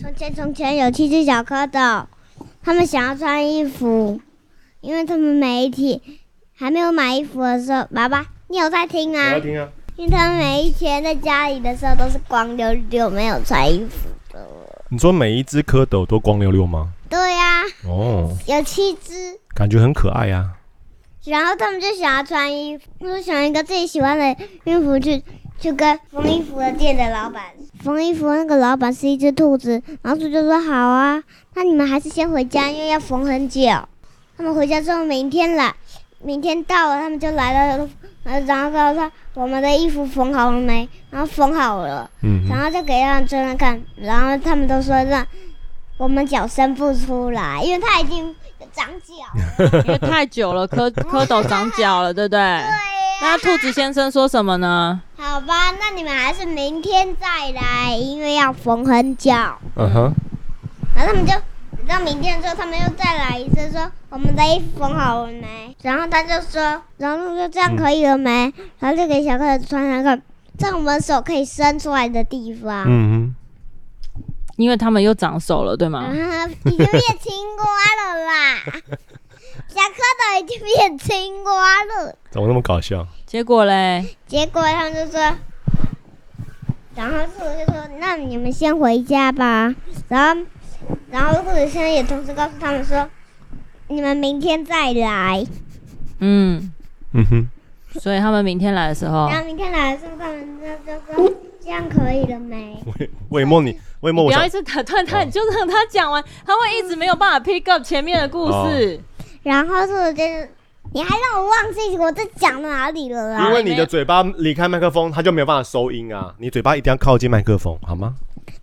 从前从前有七只小蝌蚪，他们想要穿衣服，因为他们每一天还没有买衣服的时候，爸爸，你有在听啊？我要听啊。因为他们每一天在家里的时候都是光溜溜，没有穿衣服的。你说每一只蝌蚪都光溜溜吗？对呀、啊。哦。有七只。感觉很可爱呀、啊。然后他们就想要穿衣服，就想一个自己喜欢的衣服去去跟缝衣服的店的老板缝衣服。那个老板是一只兔子，老鼠就说：“好啊，那你们还是先回家，因为要缝很久。”他们回家之后，明天来，明天到了，他们就来了，然后告诉他。我们的衣服缝好了没？然后缝好了，嗯，然后就给让真人看，然后他们都说让我们脚伸不出来，因为他已经长脚，因为太久了，蝌蝌蚪长脚了，对不对？对、啊。那兔子先生说什么呢？好吧，那你们还是明天再来，因为要缝很久。嗯哼。然后他们就。到明天之后，他们又再来一次，说我们的衣服缝好了没？然后他就说，然后就这样可以了没？嗯、然后就给小蝌蚪穿上个，在我们手可以伸出来的地方。嗯哼，因为他们又长手了，对吗？啊，已经变青蛙了啦！小蝌蚪已经变青蛙了。怎么那么搞笑？结果嘞？结果他们就说，然后兔子就说：“那你们先回家吧。”然后。然后兔子现在也同时告诉他们说：“你们明天再来。”嗯嗯哼，所以他们明天来的时候，然后明天来的时候，他们就就说：“这样可以了没？”魏莫，你魏莫，不要一直打断他，你就让他讲完，他会一直没有办法 pick up 前面的故事。然后兔子先生，你还让我忘记我在讲哪里了啦？因为你的嘴巴离开麦克风，他就没有办法收音啊！你嘴巴一定要靠近麦克风，好吗？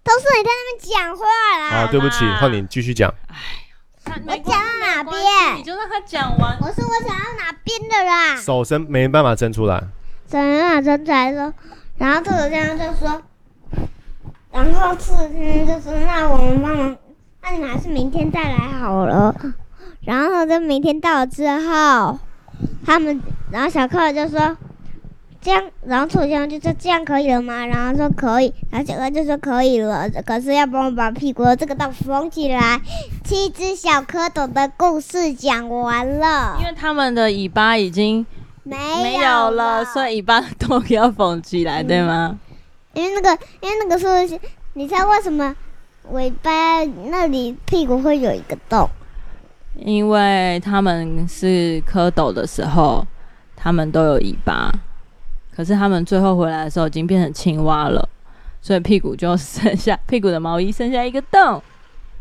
都是你在那边讲话啦！啊，对不起，换你继续讲。哎，我讲到哪边？你就让他讲完。我说我讲到哪边的啦？手伸没办法伸出来。手没办法伸出来说，然后兔子先生就说，然后兔子先生就说，那我们帮忙，那你们还是明天再来好了。然后就明天到了之后，他们，然后小蝌蚪就说。这样，然后楚江就说：“这样可以了吗？”然后说：“可以。”然后小克就说：“可以了，可是要帮我把屁股的这个洞缝起来。”七只小蝌蚪的故事讲完了，因为他们的尾巴已经没没有了，所以尾巴的洞要缝起来，对吗？因为那个，因为那个是，你猜为什么尾巴那里屁股会有一个洞？因为他们是蝌蚪的时候，他们都有尾巴。可是他们最后回来的时候已经变成青蛙了，所以屁股就剩下屁股的毛衣剩下一个洞，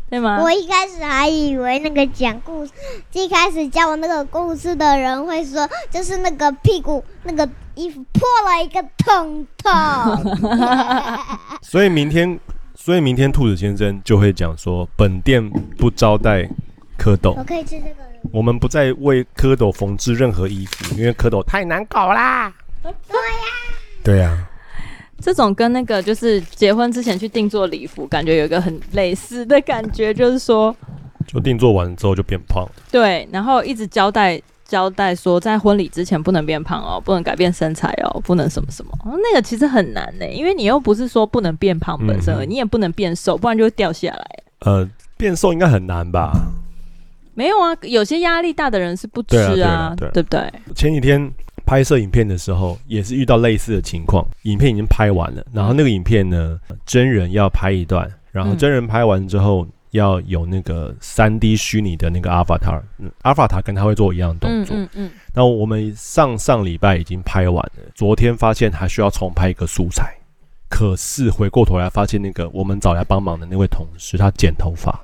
对吗？我一开始还以为那个讲故事，一开始教我那个故事的人会说，就是那个屁股那个衣服破了一个洞洞。所以明天，所以明天兔子先生就会讲说，本店不招待蝌蚪。我可以吃这个。我们不再为蝌蚪缝制任何衣服，因为蝌蚪太难搞啦。对呀，对呀，这种跟那个就是结婚之前去定做礼服，感觉有一个很类似的感觉，就是说，就定做完之后就变胖。对，然后一直交代交代说，在婚礼之前不能变胖哦，不能改变身材哦，不能什么什么。那个其实很难呢，因为你又不是说不能变胖本身，嗯、你也不能变瘦，不然就会掉下来。呃，变瘦应该很难吧？没有啊，有些压力大的人是不吃啊，对，啊对，啊对不对？前几天。拍摄影片的时候也是遇到类似的情况，影片已经拍完了，然后那个影片呢，真人要拍一段，然后真人拍完之后要有那个三 D 虚拟的那个 Avatar，嗯，Avatar 跟他会做一样的动作，嗯嗯，那我们上上礼拜已经拍完了，昨天发现还需要重拍一个素材，可是回过头来发现那个我们找来帮忙的那位同事他剪头发。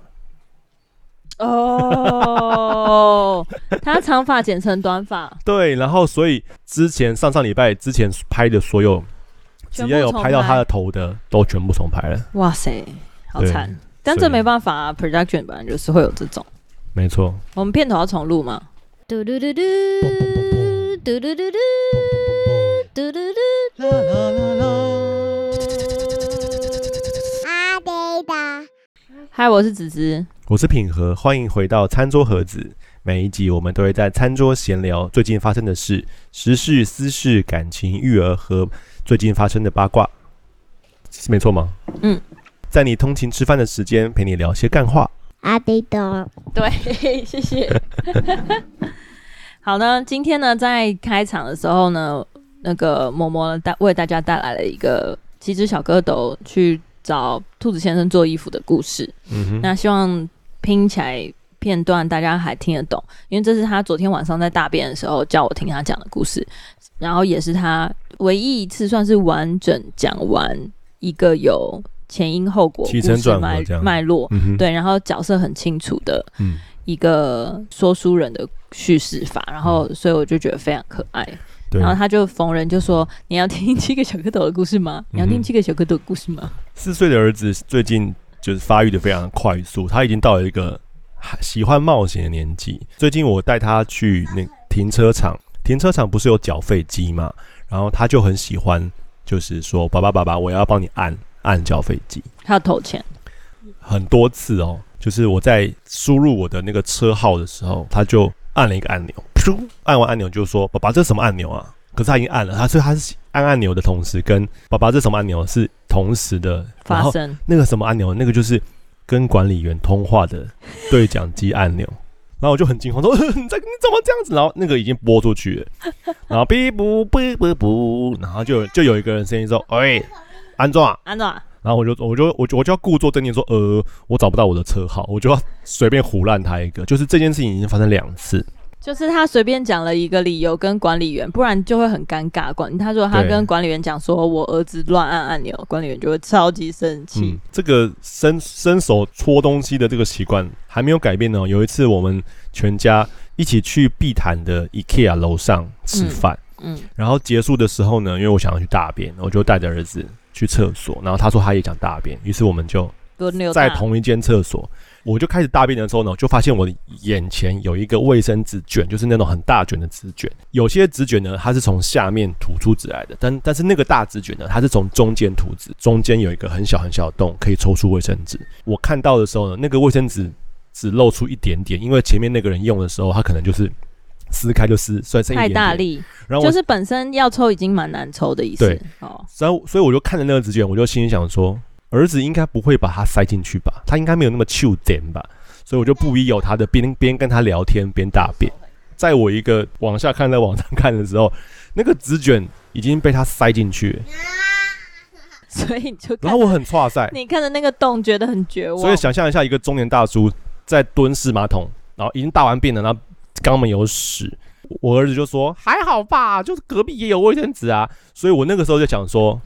哦，他长发剪成短发，对，然后所以之前上上礼拜之前拍的所有，只要有拍到他的头的，都全部重拍了。哇塞，好惨！但这没办法啊，production 本来就是会有这种。没错。我们片头要重录吗？嘟嘟嘟嘟嘟嘟嘟嘟嘟嘟嘟啦啦啦啦。嗨，我是子子。我是品和，欢迎回到餐桌盒子。每一集我们都会在餐桌闲聊最近发生的事、时事、私事、感情、育儿和最近发生的八卦，是没错吗？嗯，在你通勤吃饭的时间陪你聊些干话。阿迪多，对，谢谢。好呢，今天呢，在开场的时候呢，那个嬷嬷带为大家带来了一个七只小蝌蚪去找兔子先生做衣服的故事。嗯，那希望拼起来片段大家还听得懂，因为这是他昨天晚上在大便的时候叫我听他讲的故事，然后也是他唯一一次算是完整讲完一个有。前因后果、起承转合脉脉络，嗯、对，然后角色很清楚的一个说书人的叙事法，嗯、然后所以我就觉得非常可爱。然后他就逢人就说：“你要听七个小蝌蚪的故事吗？你要听七个小蝌蚪的故事吗？”四岁的儿子最近就是发育的非常的快速，他已经到了一个喜欢冒险的年纪。最近我带他去那停车场，停车场不是有缴费机嘛？然后他就很喜欢，就是说：“爸爸，爸爸，我要帮你按。”按缴费机，他要投钱很多次哦。就是我在输入我的那个车号的时候，他就按了一个按钮，噗，按完按钮就说：“爸爸，这是什么按钮啊？”可是他已经按了，他所以他是按按钮的同时跟“爸爸，这什么按钮”是同时的发生。那个什么按钮，那个就是跟管理员通话的对讲机按钮。然后我就很惊慌说：“ 你在你怎么这样子？”然后那个已经拨出去了，然后哔不哔不不，然后就就有一个人声音说：“喂。”安装啊，安装啊，然后我就我就我就我就要故作镇定说，呃，我找不到我的车号，我就要随便胡烂他一个，就是这件事情已经发生两次，就是他随便讲了一个理由跟管理员，不然就会很尴尬。管他说他跟管理员讲说我儿子乱按按钮，管理员就会超级生气。嗯，这个伸伸手搓东西的这个习惯还没有改变呢。有一次我们全家一起去碧潭的 IKEA 楼上吃饭，嗯，嗯，然后结束的时候呢，因为我想要去大便，我就带着儿子。去厕所，然后他说他也想大便，于是我们就在同一间厕所，我就开始大便的时候呢，就发现我的眼前有一个卫生纸卷，就是那种很大卷的纸卷。有些纸卷呢，它是从下面吐出纸来的，但但是那个大纸卷呢，它是从中间吐纸，中间有一个很小很小的洞，可以抽出卫生纸。我看到的时候呢，那个卫生纸只露出一点点，因为前面那个人用的时候，他可能就是。撕开就撕，所以剩一大力，然后就是本身要抽已经蛮难抽的意思。对，哦，所以所以我就看着那个纸卷，我就心里想说，儿子应该不会把它塞进去吧？他应该没有那么臭点吧？所以我就不依有他的边边跟他聊天边大便。在我一个往下看在往上看的时候，那个纸卷已经被他塞进去了，所以你就然后我很挫塞，你看着那个洞觉得很绝望。所以想象一下，一个中年大叔在蹲式马桶，然后已经大完便了，然后。肛门有屎，我儿子就说还好吧，就是隔壁也有卫生纸啊，所以我那个时候就想说，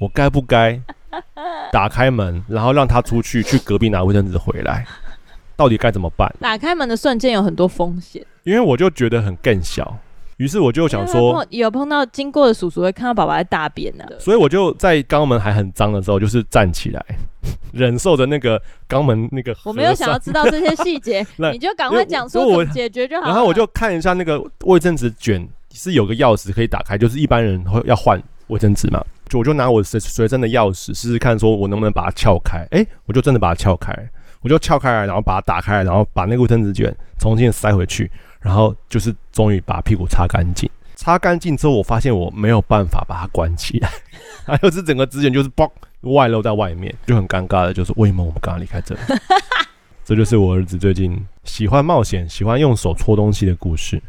我该不该 打开门，然后让他出去去隔壁拿卫生纸回来，到底该怎么办？打开门的瞬间有很多风险，因为我就觉得很更小。于是我就想说，有碰到经过的叔叔会看到爸爸在大便呢、啊，所以我就在肛门还很脏的时候，就是站起来，忍受着那个肛门那个。我没有想要知道这些细节，你就赶快讲说我解决就好。然后我就看一下那个卫生纸卷是有个钥匙可以打开，就是一般人会要换卫生纸嘛，就我就拿我随随身的钥匙试试看，说我能不能把它撬开。哎、欸，我就真的把它撬开，我就撬开来，然后把它打开，然后把那个卫生纸卷重新塞回去。然后就是终于把屁股擦干净，擦干净之后，我发现我没有办法把它关起来，还有是整个纸卷就是嘣外露在外面，就很尴尬的，就是为什么我们刚刚离开这里？这就是我儿子最近喜欢冒险、喜欢用手搓东西的故事，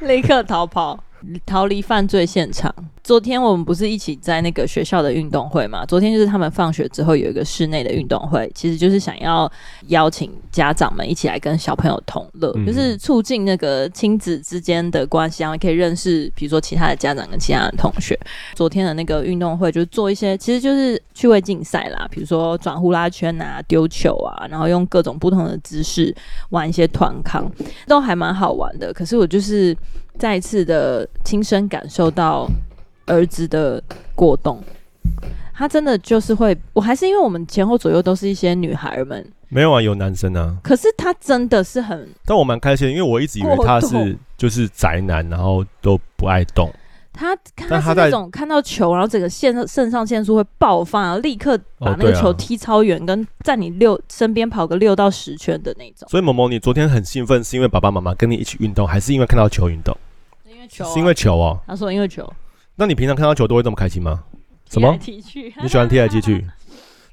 立刻逃跑。逃离犯罪现场。昨天我们不是一起在那个学校的运动会嘛？昨天就是他们放学之后有一个室内的运动会，其实就是想要邀请家长们一起来跟小朋友同乐，嗯、就是促进那个亲子之间的关系，然后可以认识，比如说其他的家长跟其他的同学。昨天的那个运动会就是做一些，其实就是趣味竞赛啦，比如说转呼啦圈啊、丢球啊，然后用各种不同的姿势玩一些团康，都还蛮好玩的。可是我就是。再一次的亲身感受到儿子的过动，他真的就是会，我还是因为我们前后左右都是一些女孩们，没有啊，有男生啊。可是他真的是很，但我蛮开心，因为我一直以为他是就是宅男，然后都不爱动。他他是那种看到球，然后整个肾肾上腺素会爆发，然后立刻把那个球踢超远，跟在你六身边跑个六到十圈的那种。所以萌萌，你昨天很兴奋，是因为爸爸妈妈跟你一起运动，还是因为看到球运动？球啊、是因为球哦，他说因为球。那你平常看到球都会这么开心吗？什么？你喜欢踢来踢去？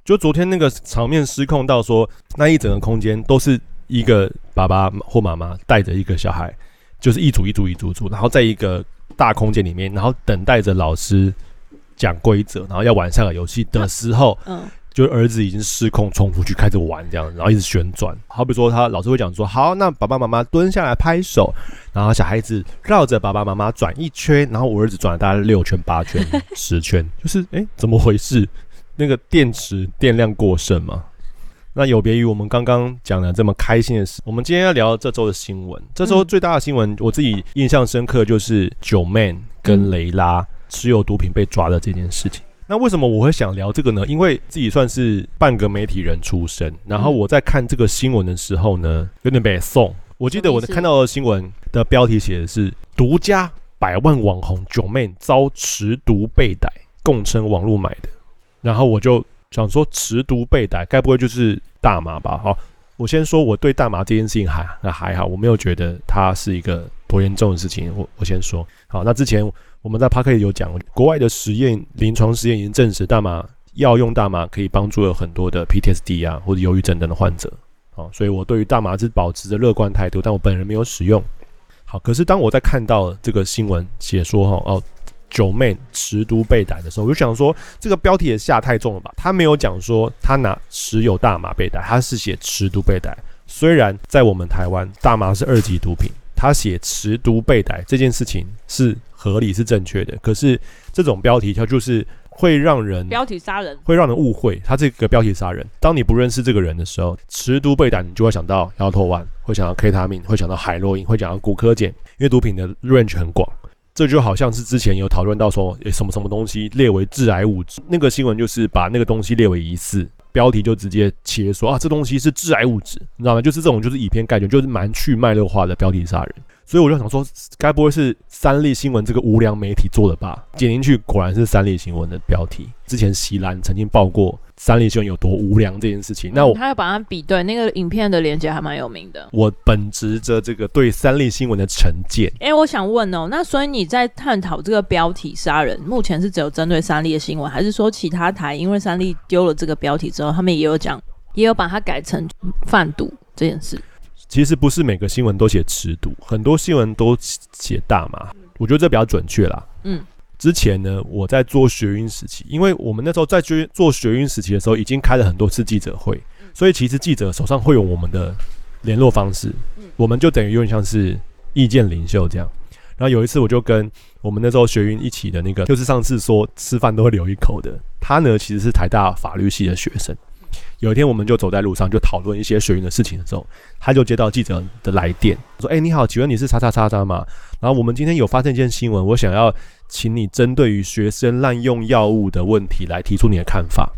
就昨天那个场面失控到说，那一整个空间都是一个爸爸或妈妈带着一个小孩，就是一组一组一组组，然后在一个大空间里面，然后等待着老师讲规则，然后要玩下个游戏的时候，嗯。就是儿子已经失控冲出去开始玩这样，然后一直旋转。好比说他老师会讲说，好，那爸爸妈妈蹲下来拍手，然后小孩子绕着爸爸妈妈转一圈，然后我儿子转了大概六圈、八圈、十圈，就是诶、怎么回事？那个电池电量过剩吗？那有别于我们刚刚讲的这么开心的事，我们今天要聊这周的新闻。这周最大的新闻，我自己印象深刻就是九 man 跟雷拉持有毒品被抓的这件事情。那为什么我会想聊这个呢？因为自己算是半个媒体人出身，然后我在看这个新闻的时候呢，有点被送。我记得我看到的新闻的标题写的是“独家百万网红 Joeman 遭持毒被逮，供称网络买的”，然后我就想说持毒被逮，该不会就是大麻吧？好，我先说我对大麻这件事情还那还好，我没有觉得它是一个多严重的事情。我我先说好，那之前。我们在 Podcast 有讲，国外的实验，临床实验已经证实，大麻药用大麻可以帮助了很多的 PTSD 啊或者忧郁症等的患者。好，所以我对于大麻是保持着乐观态度，但我本人没有使用。好，可是当我在看到这个新闻写说哈哦九妹持毒被逮的时候，我就想说这个标题也下太重了吧？他没有讲说他拿持有大麻被逮，他是写持毒被逮。虽然在我们台湾大麻是二级毒品，他写持毒被逮这件事情是。合理是正确的，可是这种标题它就是会让人标题杀人，会让人误会。他这个标题杀人，当你不认识这个人的时候，持毒被逮，你就会想到摇头丸，会想到 K 他命，会想到海洛因，会想到古柯碱，因为毒品的 range 很广。这就好像是之前有讨论到说，诶，什么什么东西列为致癌物质，那个新闻就是把那个东西列为疑似，标题就直接切说啊，这东西是致癌物质，你知道吗？就是这种就是以偏概全，就是蛮去脉络化的标题杀人。所以我就想说，该不会是三立新闻这个无良媒体做的吧？点进去果然是三立新闻的标题。之前席兰曾经报过三立新闻有多无良这件事情。那我、嗯、他要把它比对，那个影片的连接还蛮有名的。我本着着这个对三立新闻的成见。哎、欸，我想问哦，那所以你在探讨这个标题杀人，目前是只有针对三立的新闻，还是说其他台因为三立丢了这个标题之后，他们也有讲，也有把它改成贩毒这件事？其实不是每个新闻都写持毒，很多新闻都写大麻。我觉得这比较准确啦。嗯，之前呢，我在做学运时期，因为我们那时候在做学运时期的时候，已经开了很多次记者会，所以其实记者手上会有我们的联络方式，我们就等于有点像是意见领袖这样。然后有一次，我就跟我们那时候学运一起的那个，就是上次说吃饭都会留一口的，他呢其实是台大法律系的学生。有一天，我们就走在路上，就讨论一些学运的事情的时候，他就接到记者的来电，说：“哎，你好，请问你是叉叉叉叉吗？然后我们今天有发现一件新闻，我想要请你针对于学生滥用药物的问题来提出你的看法。”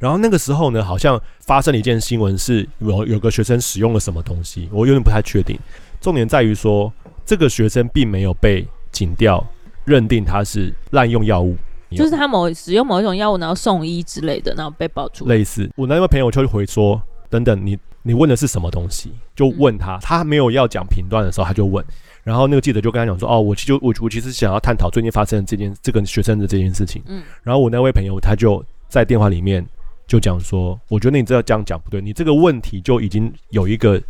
然后那个时候呢，好像发生了一件新闻，是有有个学生使用了什么东西，我有点不太确定。重点在于说，这个学生并没有被警调认定他是滥用药物。就是他某使用某一种药物，然后送医之类的，然后被爆出。类似，我那位朋友就会回说：“等等，你你问的是什么东西？”就问他，嗯、他没有要讲评断的时候，他就问。然后那个记者就跟他讲说：“哦，我其实我我其实想要探讨最近发生的这件这个学生的这件事情。”嗯。然后我那位朋友他就在电话里面就讲说：“我觉得你这样这样讲不对，你这个问题就已经有一个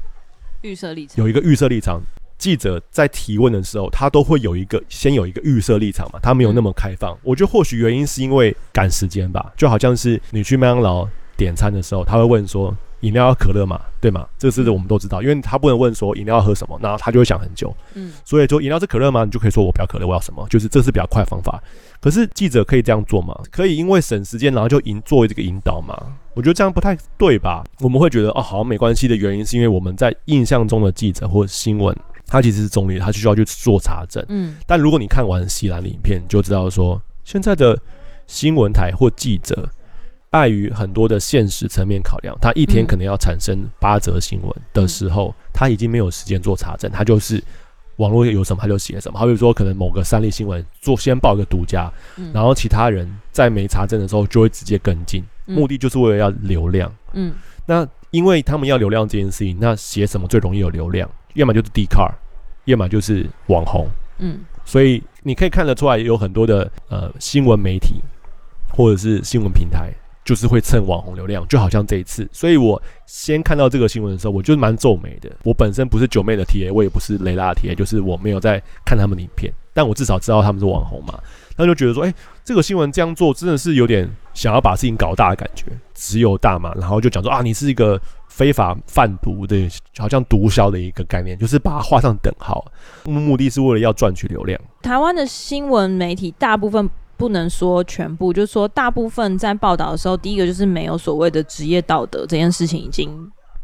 预设立场，有一个预设立场。”记者在提问的时候，他都会有一个先有一个预设立场嘛，他没有那么开放。我觉得或许原因是因为赶时间吧，就好像是你去麦当劳点餐的时候，他会问说饮料要可乐嘛，对吗？这个是我们都知道，因为他不能问说饮料要喝什么，然后他就会想很久。嗯，所以说饮料是可乐吗？你就可以说我不要可乐，我要什么？就是这是比较快的方法。可是记者可以这样做吗？可以因为省时间，然后就引作为这个引导吗？我觉得这样不太对吧？我们会觉得哦，好像没关系的原因是因为我们在印象中的记者或新闻。他其实是中立，他就需要去做查证。嗯，但如果你看完西兰的影片，就知道说，现在的新闻台或记者，碍于很多的现实层面考量，他一天可能要产生八则新闻的时候，他已经没有时间做查证，他就是网络有什么他就写什么。好比说，可能某个三立新闻做先报一个独家，然后其他人在没查证的时候就会直接跟进，目的就是为了要流量。嗯，那因为他们要流量这件事情，那写什么最容易有流量？要么就是 Dcard，要么就是网红，嗯，所以你可以看得出来，有很多的呃新闻媒体或者是新闻平台，就是会蹭网红流量，就好像这一次。所以我先看到这个新闻的时候，我就蛮皱眉的。我本身不是九妹的 TA，我也不是雷拉的 TA，就是我没有在看他们的影片，但我至少知道他们是网红嘛。那就觉得说，哎、欸，这个新闻这样做真的是有点想要把事情搞大的感觉，只有大嘛，然后就讲说啊，你是一个非法贩毒的，好像毒枭的一个概念，就是把它画上等号，目的是为了要赚取流量。台湾的新闻媒体大部分不能说全部，就是说大部分在报道的时候，第一个就是没有所谓的职业道德，这件事情已经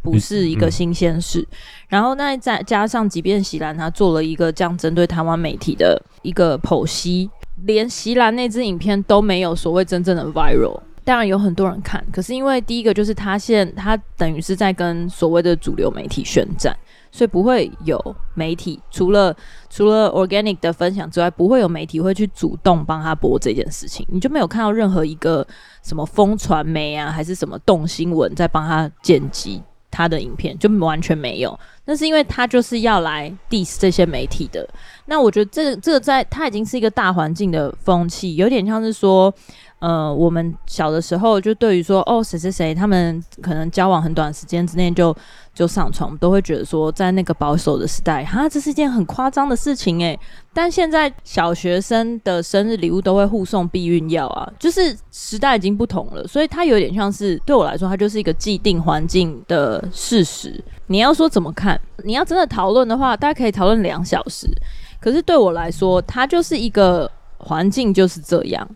不是一个新鲜事。嗯、然后那再加上，即便席兰他做了一个这样针对台湾媒体的一个剖析。连席兰那支影片都没有所谓真正的 viral，当然有很多人看，可是因为第一个就是他现他等于是在跟所谓的主流媒体宣战，所以不会有媒体除了除了 organic 的分享之外，不会有媒体会去主动帮他播这件事情，你就没有看到任何一个什么风传媒啊，还是什么动新闻在帮他剪辑他的影片，就完全没有。那是因为他就是要来 diss 这些媒体的。那我觉得这这个在他已经是一个大环境的风气，有点像是说，呃，我们小的时候就对于说，哦，谁谁谁他们可能交往很短时间之内就就上床，都会觉得说，在那个保守的时代，哈，这是一件很夸张的事情诶。但现在小学生的生日礼物都会互送避孕药啊，就是时代已经不同了，所以它有点像是对我来说，它就是一个既定环境的事实。你要说怎么看？你要真的讨论的话，大家可以讨论两小时。可是对我来说，它就是一个环境就是这样。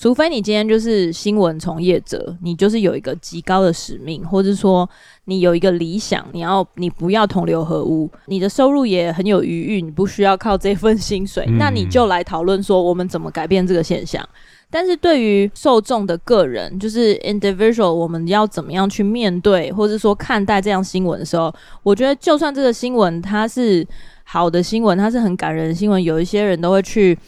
除非你今天就是新闻从业者，你就是有一个极高的使命，或者说你有一个理想，你要你不要同流合污，你的收入也很有余裕，你不需要靠这份薪水，嗯、那你就来讨论说我们怎么改变这个现象。但是对于受众的个人，就是 individual，我们要怎么样去面对，或者说看待这样新闻的时候，我觉得就算这个新闻它是。好的新闻，它是很感人的新闻。有一些人都会去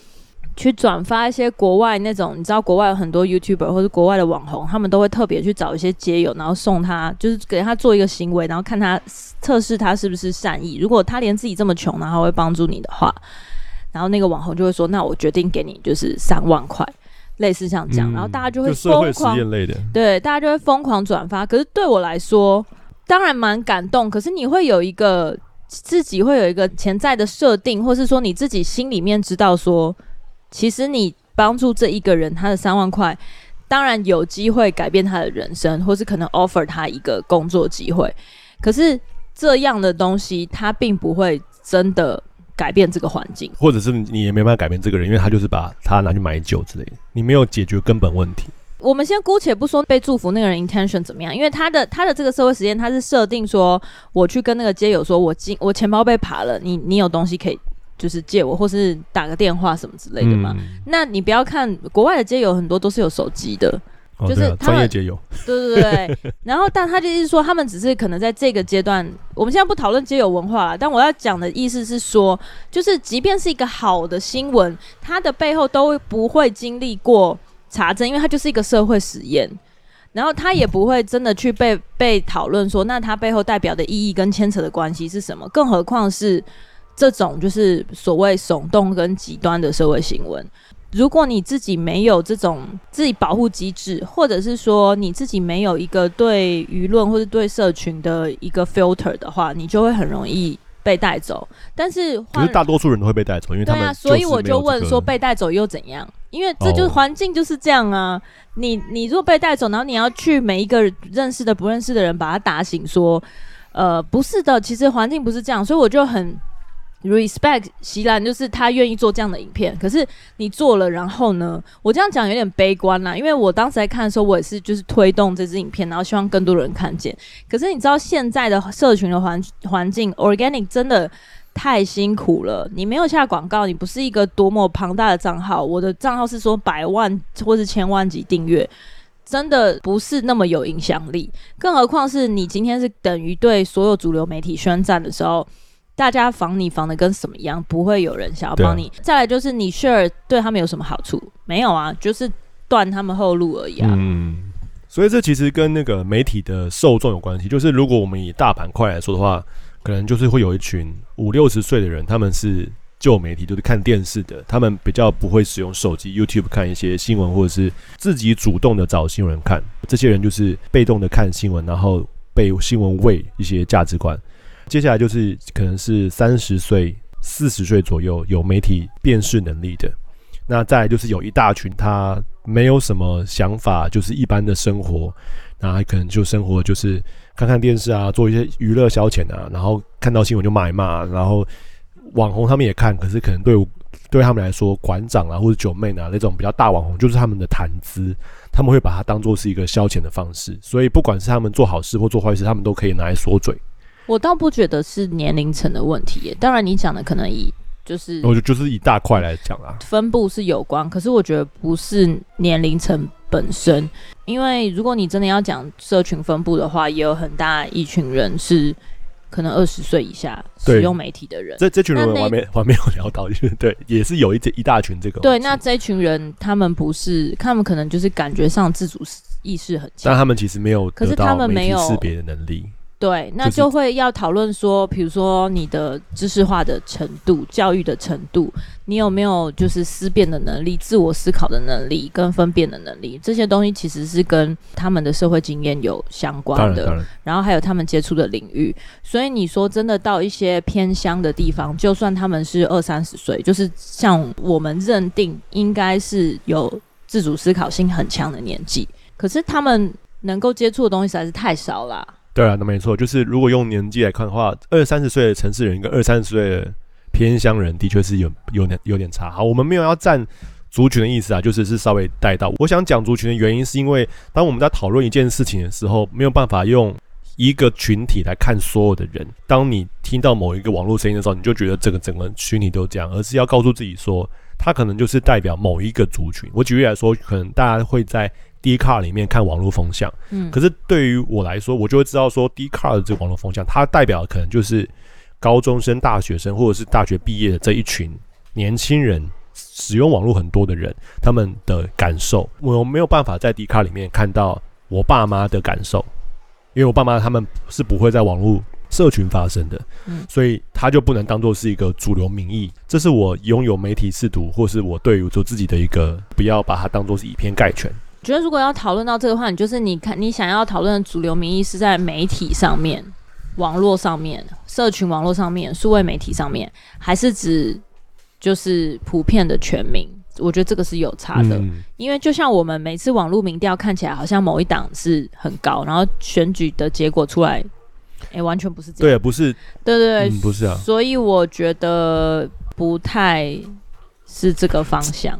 去转发一些国外那种，你知道国外有很多 YouTuber 或者国外的网红，他们都会特别去找一些街友，然后送他，就是给他做一个行为，然后看他测试他是不是善意。如果他连自己这么穷，然后会帮助你的话，然后那个网红就会说：“那我决定给你就是三万块。”类似像这样，然后大家就会疯狂，对，大家就会疯狂转发。可是对我来说，当然蛮感动。可是你会有一个。自己会有一个潜在的设定，或是说你自己心里面知道说，其实你帮助这一个人，他的三万块，当然有机会改变他的人生，或是可能 offer 他一个工作机会。可是这样的东西，他并不会真的改变这个环境，或者是你也没办法改变这个人，因为他就是把他拿去买酒之类的，你没有解决根本问题。我们先姑且不说被祝福那个人 intention 怎么样，因为他的他的这个社会实验，他是设定说，我去跟那个街友说，我进我钱包被扒了，你你有东西可以就是借我，或是打个电话什么之类的嘛。嗯、那你不要看国外的街友很多都是有手机的，哦、就是专业街友，对对对。然后，但他就是说，他们只是可能在这个阶段，我们现在不讨论街友文化了。但我要讲的意思是说，就是即便是一个好的新闻，它的背后都不会经历过。查证，因为它就是一个社会实验，然后它也不会真的去被被讨论说，那它背后代表的意义跟牵扯的关系是什么？更何况是这种就是所谓耸动跟极端的社会新闻。如果你自己没有这种自己保护机制，或者是说你自己没有一个对舆论或者对社群的一个 filter 的话，你就会很容易。被带走，但是可是大多数人都会被带走，因为对啊，所以我就问说，被带走又怎样？因为这就是环境就是这样啊。哦、你你如果被带走，然后你要去每一个认识的不认识的人把他打醒，说，呃，不是的，其实环境不是这样，所以我就很。Respect 席兰就是他愿意做这样的影片，可是你做了，然后呢？我这样讲有点悲观啦，因为我当时在看的时候，我也是就是推动这支影片，然后希望更多人看见。可是你知道现在的社群的环环境，organic 真的太辛苦了。你没有下广告，你不是一个多么庞大的账号，我的账号是说百万或是千万级订阅，真的不是那么有影响力。更何况是你今天是等于对所有主流媒体宣战的时候。大家防你防的跟什么一样，不会有人想要帮你。啊、再来就是你 share 对他们有什么好处？没有啊，就是断他们后路而已啊。嗯，所以这其实跟那个媒体的受众有关系。就是如果我们以大板块来说的话，可能就是会有一群五六十岁的人，他们是旧媒体，就是看电视的，他们比较不会使用手机、YouTube 看一些新闻，或者是自己主动的找新闻看。这些人就是被动的看新闻，然后被新闻喂一些价值观。接下来就是可能是三十岁、四十岁左右有媒体辨识能力的。那再就是有一大群他没有什么想法，就是一般的生活，那可能就生活就是看看电视啊，做一些娱乐消遣啊，然后看到新闻就骂一骂，然后网红他们也看，可是可能对对他们来说，馆长啊或者九妹啊那种比较大网红就是他们的谈资，他们会把它当做是一个消遣的方式，所以不管是他们做好事或做坏事，他们都可以拿来说嘴。我倒不觉得是年龄层的问题耶，当然你讲的可能以。就是，我觉得就是以大块来讲啊，分布是有关，可是我觉得不是年龄层本身，因为如果你真的要讲社群分布的话，也有很大一群人是可能二十岁以下使用媒体的人。这这群人我还没 我还没有聊到，就是对，也是有一一大群这个。对，那这群人他们不是，他们可能就是感觉上自主意识很强，但他们其实没有，可是他们没有识别的能力。对，那就会要讨论说，比如说你的知识化的程度、教育的程度，你有没有就是思辨的能力、自我思考的能力跟分辨的能力，这些东西其实是跟他们的社会经验有相关的，然后还有他们接触的领域。所以你说真的到一些偏乡的地方，就算他们是二三十岁，就是像我们认定应该是有自主思考性很强的年纪，可是他们能够接触的东西实在是太少了。对啊，那没错，就是如果用年纪来看的话，二三十岁的城市人跟二三十岁的偏乡人，的确是有有点有点差。好，我们没有要站族群的意思啊，就是是稍微带到。我想讲族群的原因，是因为当我们在讨论一件事情的时候，没有办法用一个群体来看所有的人。当你听到某一个网络声音的时候，你就觉得整个整个群体都这样，而是要告诉自己说，他可能就是代表某一个族群。我举例来说，可能大家会在。Dcard 里面看网络风向，嗯，可是对于我来说，我就会知道说 Dcard 的这个网络风向，它代表的可能就是高中生、大学生或者是大学毕业的这一群年轻人，使用网络很多的人，他们的感受，我没有办法在 Dcard 里面看到我爸妈的感受，因为我爸妈他们是不会在网络社群发生的，嗯，所以他就不能当做是一个主流民意，这是我拥有媒体视图，或是我对于做自己的一个，不要把它当做是以偏概全。觉得如果要讨论到这个话，你就是你看你想要讨论的主流民意是在媒体上面、网络上面、社群网络上面、数位媒体上面，还是指就是普遍的全民？我觉得这个是有差的，嗯、因为就像我们每次网络民调看起来好像某一档是很高，然后选举的结果出来，哎、欸，完全不是这样。对，不是，对对对，嗯、不是啊。所以我觉得不太是这个方向。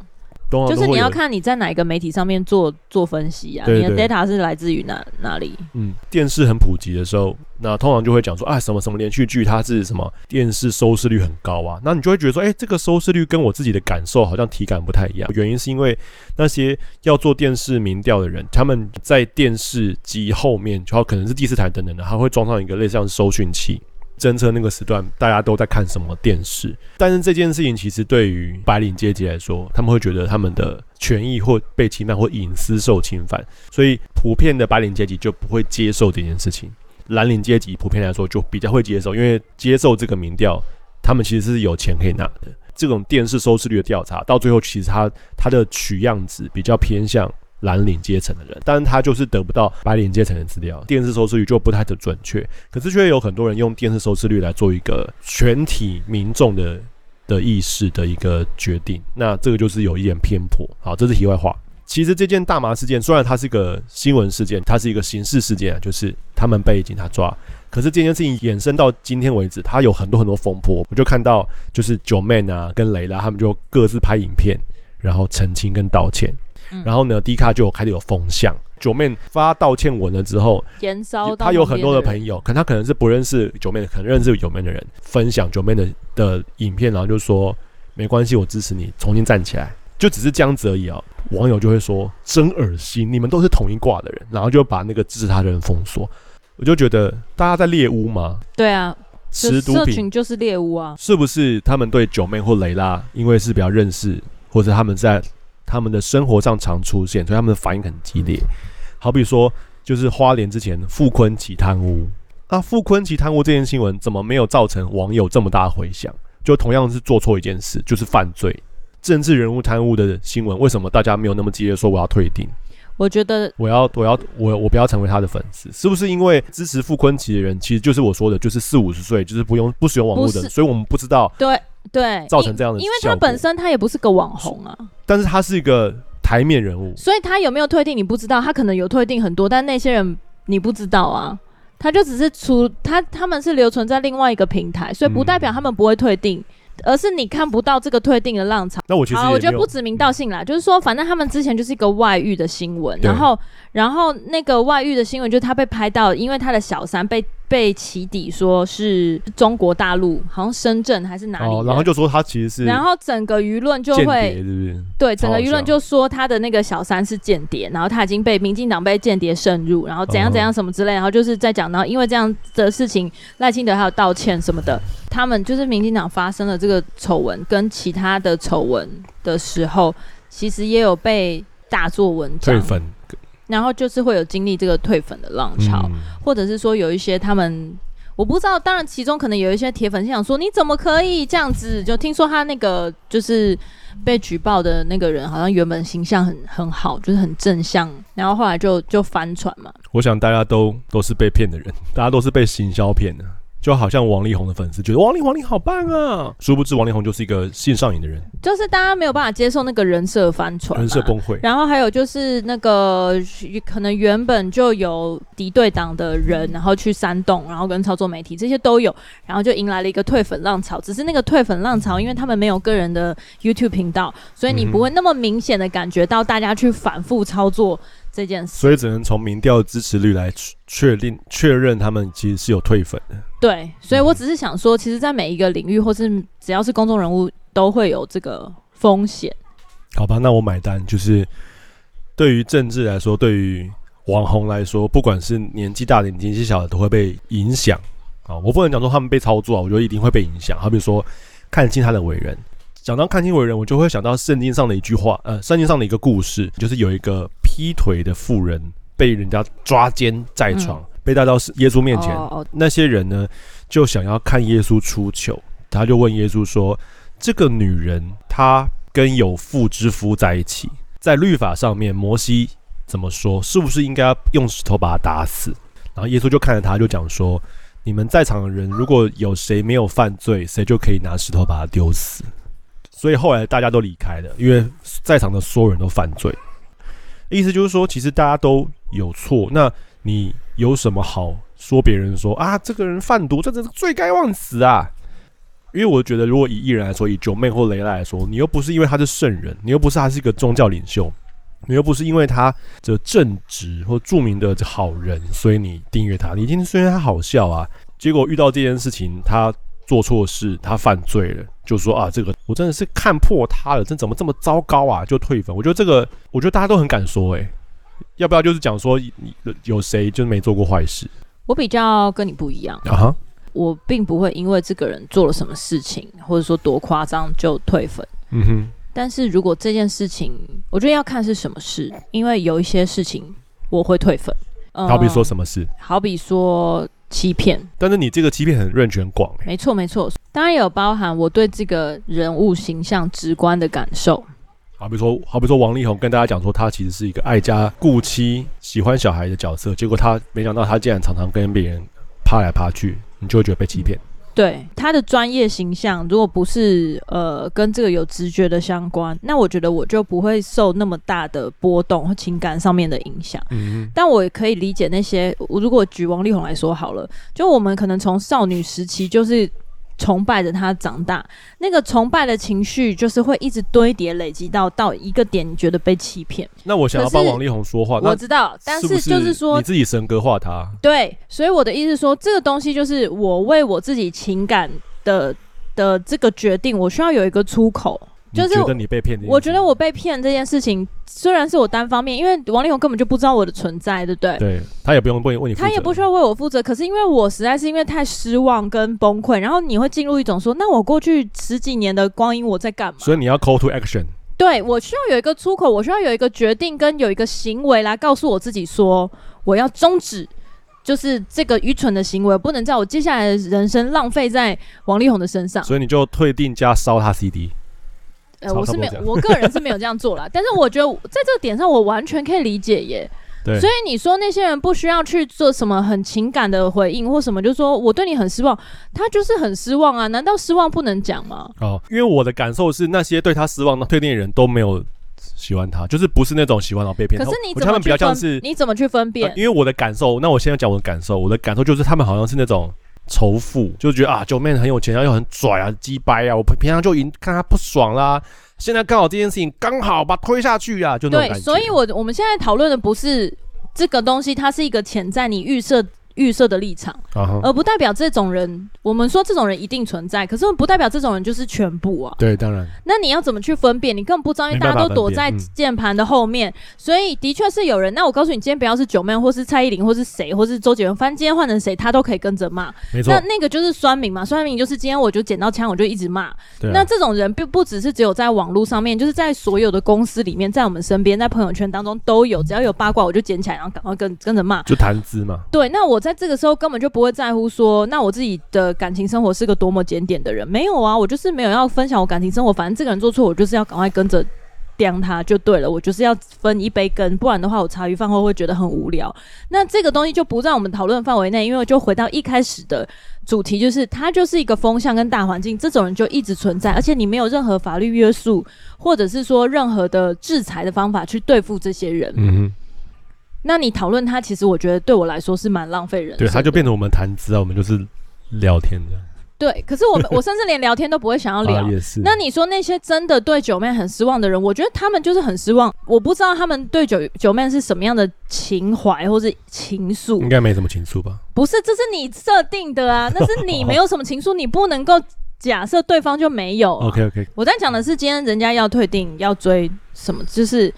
就是你要看你在哪一个媒体上面做做分析啊，你的 data 是来自于哪哪里？嗯，电视很普及的时候，那通常就会讲说啊，什么什么连续剧它是什么电视收视率很高啊，那你就会觉得说，哎，这个收视率跟我自己的感受好像体感不太一样。原因是因为那些要做电视民调的人，他们在电视机后面，就可能是第四台等等的，他会装上一个类似像收讯器。侦测那个时段大家都在看什么电视，但是这件事情其实对于白领阶级来说，他们会觉得他们的权益或被侵犯或隐私受侵犯，所以普遍的白领阶级就不会接受这件事情。蓝领阶级普遍来说就比较会接受，因为接受这个民调，他们其实是有钱可以拿的。这种电视收视率的调查，到最后其实它它的取样值比较偏向。蓝领阶层的人，但是他就是得不到白领阶层的资料，电视收视率就不太的准确。可是却有很多人用电视收视率来做一个全体民众的的意识的一个决定，那这个就是有一点偏颇。好，这是题外话。其实这件大麻事件虽然它是一个新闻事件，它是一个刑事事件，就是他们被警察抓。可是这件事情衍生到今天为止，它有很多很多风波。我就看到就是 Joeman 啊跟雷拉他们就各自拍影片，然后澄清跟道歉。然后呢，Dcard 就开始有风向。九妹发道歉文了之后，他有很多的朋友，可能他可能是不认识九妹，可能认识九妹的人，分享九妹的的影片，然后就说没关系，我支持你重新站起来，就只是这样子而已啊。网友就会说真恶心，你们都是同一挂的人，然后就把那个支持他的人封锁。我就觉得大家在猎巫吗？对啊，吃毒品就是猎巫啊，是不是？他们对九妹或雷拉，因为是比较认识，或者他们在。他们的生活上常出现，所以他们的反应很激烈。好比说，就是花莲之前傅坤奇贪污，那傅坤奇贪污这件新闻怎么没有造成网友这么大回响？就同样是做错一件事，就是犯罪。政治人物贪污的新闻，为什么大家没有那么激烈说我要退订？我觉得我要我要我我不要成为他的粉丝，是不是因为支持傅坤奇的人，其实就是我说的，就是四五十岁，就是不用不使用网络的人，所以我们不知道对对造成这样的，因为他本身他也不是个网红啊，但是他是一个台面人物，所以他有没有退订你不知道，他可能有退订很多，但那些人你不知道啊，他就只是出他他们是留存在另外一个平台，所以不代表他们不会退订。嗯而是你看不到这个退订的浪潮。那我其实啊，我觉得不指名道姓啦，就是说，反正他们之前就是一个外遇的新闻，然后，然后那个外遇的新闻就是他被拍到，因为他的小三被。被起底说是中国大陆，好像深圳还是哪里，哦，然后就说他其实是，然后整个舆论就会，是不是？对，整个舆论就说他的那个小三是间谍，然后他已经被民进党被间谍渗入，然后怎样怎样什么之类，然后就是在讲，然后因为这样的事情，赖清德还有道歉什么的，他们就是民进党发生了这个丑闻跟其他的丑闻的时候，其实也有被大做文章。然后就是会有经历这个退粉的浪潮，嗯、或者是说有一些他们我不知道，当然其中可能有一些铁粉想说，你怎么可以这样子？就听说他那个就是被举报的那个人，好像原本形象很很好，就是很正向，然后后来就就翻船嘛。我想大家都都是被骗的人，大家都是被行销骗的。就好像王力宏的粉丝觉得王力宏你好棒啊，殊不知王力宏就是一个性上瘾的人，就是大家没有办法接受那个人设翻船，人设崩溃。然后还有就是那个可能原本就有敌对党的人，然后去煽动，然后跟操作媒体这些都有，然后就迎来了一个退粉浪潮。只是那个退粉浪潮，因为他们没有个人的 YouTube 频道，所以你不会那么明显的感觉到大家去反复操作。这件事，所以只能从民调支持率来确定确认他们其实是有退粉的。对，所以我只是想说，其实，在每一个领域或是只要是公众人物，都会有这个风险。好吧，那我买单。就是对于政治来说，对于网红来说，不管是年纪大的、年纪小的，都会被影响啊。我不能讲说他们被操作啊，我觉得一定会被影响。好比说，看清他的为人。讲到看清为人，我就会想到圣经上的一句话，呃，圣经上的一个故事，就是有一个劈腿的妇人被人家抓奸在床，嗯、被带到耶稣面前。哦、那些人呢，就想要看耶稣出糗，他就问耶稣说：“这个女人她跟有妇之夫在一起，在律法上面，摩西怎么说？是不是应该用石头把她打死？”然后耶稣就看着他，就讲说：“你们在场的人，如果有谁没有犯罪，谁就可以拿石头把他丢死。”所以后来大家都离开了，因为在场的所有人都犯罪。意思就是说，其实大家都有错。那你有什么好说别人说啊？这个人贩毒，这真是罪该万死啊！因为我觉得，如果以艺人来说，以九妹或雷拉来说，你又不是因为他是圣人，你又不是他是一个宗教领袖，你又不是因为他的正直或著名的好人，所以你订阅他。你今天虽然他好笑啊，结果遇到这件事情，他。做错事，他犯罪了，就说啊，这个我真的是看破他了，这怎么这么糟糕啊？就退粉。我觉得这个，我觉得大家都很敢说，诶，要不要就是讲说有谁就是没做过坏事？我比较跟你不一样啊哈，我并不会因为这个人做了什么事情，或者说多夸张就退粉。嗯哼，但是如果这件事情，我觉得要看是什么事，因为有一些事情我会退粉。嗯，好比说什么事？好比说。欺骗，但是你这个欺骗很 range 很广，没错没错，当然有包含我对这个人物形象直观的感受。好比说，好比说王力宏跟大家讲说，他其实是一个爱家顾妻、喜欢小孩的角色，结果他没想到他竟然常常跟别人趴来趴去，你就会觉得被欺骗。对他的专业形象，如果不是呃跟这个有直觉的相关，那我觉得我就不会受那么大的波动和情感上面的影响。嗯，但我也可以理解那些，我如果举王力宏来说好了，就我们可能从少女时期就是。崇拜着他长大，那个崇拜的情绪就是会一直堆叠累积到到一个点，你觉得被欺骗。那我想要帮王力宏说话，我知道，但是就是说你自己神格化他。对，所以我的意思是说，这个东西就是我为我自己情感的的这个决定，我需要有一个出口。就是觉得你被骗，我觉得我被骗这件事情虽然是我单方面，因为王力宏根本就不知道我的存在，对不对？对，他也不用为为你，他也不需要为我负责。可是因为我实在是因为太失望跟崩溃，然后你会进入一种说，那我过去十几年的光阴我在干嘛？所以你要 call to action。对，我需要有一个出口，我需要有一个决定跟有一个行为来告诉我自己说，我要终止就是这个愚蠢的行为，不能在我接下来的人生浪费在王力宏的身上。所以你就退订加烧他 CD。呃，我是没有，我个人是没有这样做啦。但是我觉得在这个点上，我完全可以理解耶。对。所以你说那些人不需要去做什么很情感的回应或什么，就是说我对你很失望，他就是很失望啊？难道失望不能讲吗？哦，因为我的感受是，那些对他失望的退订的人都没有喜欢他，就是不是那种喜欢然后被骗。可是你怎么去分？你怎么去分辨？呃，因为我的感受，那我现在讲我的感受，我的感受就是他们好像是那种。仇富就觉得啊九妹很有钱，然后又很拽啊，鸡掰啊！我平常就已经看他不爽啦，现在刚好这件事情刚好把推下去啊，就那。对，所以我我们现在讨论的不是这个东西，它是一个潜在你预设。预设的立场，uh huh. 而不代表这种人。我们说这种人一定存在，可是不代表这种人就是全部啊。对，当然。那你要怎么去分辨？你根本不知道，因为大家都躲在键盘的后面，嗯、所以的确是有人。那我告诉你，今天不要是 Joeman，或是蔡依林，或是谁，或是周杰伦，反正今天换成谁，他都可以跟着骂。没错。那那个就是酸民嘛，酸民就是今天我就捡到枪，我就一直骂。对啊。那这种人并不只是只有在网络上面，就是在所有的公司里面，在我们身边，在朋友圈当中都有。只要有八卦，我就捡起来，然后赶快跟跟着骂。就谈资嘛。对，那我在这个时候根本。就不会在乎说，那我自己的感情生活是个多么检点的人，没有啊，我就是没有要分享我感情生活，反正这个人做错，我就是要赶快跟着刁他就对了，我就是要分一杯羹，不然的话，我茶余饭后会觉得很无聊。那这个东西就不在我们讨论范围内，因为就回到一开始的主题，就是它就是一个风向跟大环境，这种人就一直存在，而且你没有任何法律约束，或者是说任何的制裁的方法去对付这些人。嗯。那你讨论他，其实我觉得对我来说是蛮浪费人。对，他就变成我们谈资啊，我们就是聊天这样。对，可是我们我甚至连聊天都不会想要聊。那你说那些真的对 Joeman 很失望的人，我觉得他们就是很失望。我不知道他们对 Joeman 是什么样的情怀或是情愫。应该没什么情愫吧？不是，这是你设定的啊，那是你没有什么情愫，你不能够假设对方就没有、啊。OK OK。我在讲的是今天人家要退订要追什么，就是。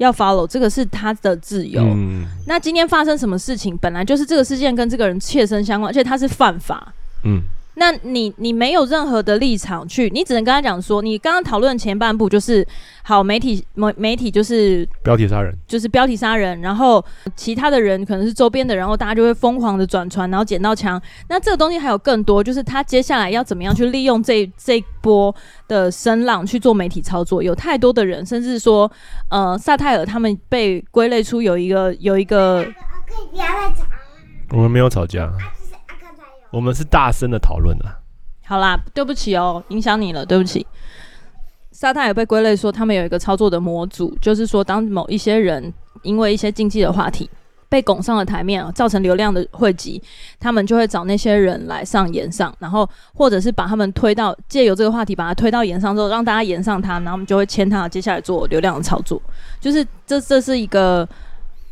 要 follow 这个是他的自由。嗯、那今天发生什么事情，本来就是这个事件跟这个人切身相关，而且他是犯法。嗯。那你你没有任何的立场去，你只能跟他讲说，你刚刚讨论前半部就是好媒体媒媒体就是标题杀人，就是标题杀人，然后其他的人可能是周边的，然后大家就会疯狂的转传，然后捡到枪。那这个东西还有更多，就是他接下来要怎么样去利用这这波的声浪去做媒体操作？有太多的人，甚至说呃萨泰尔他们被归类出有一个有一个，我们没有吵架。我们是大声的讨论的。好啦，对不起哦，影响你了，对不起。沙泰也被归类说，他们有一个操作的模组，就是说，当某一些人因为一些禁忌的话题被拱上了台面，造成流量的汇集，他们就会找那些人来上炎上，然后或者是把他们推到借由这个话题把他推到炎上之后，让大家炎上他，然后我们就会签他，接下来做流量的操作，就是这这是一个。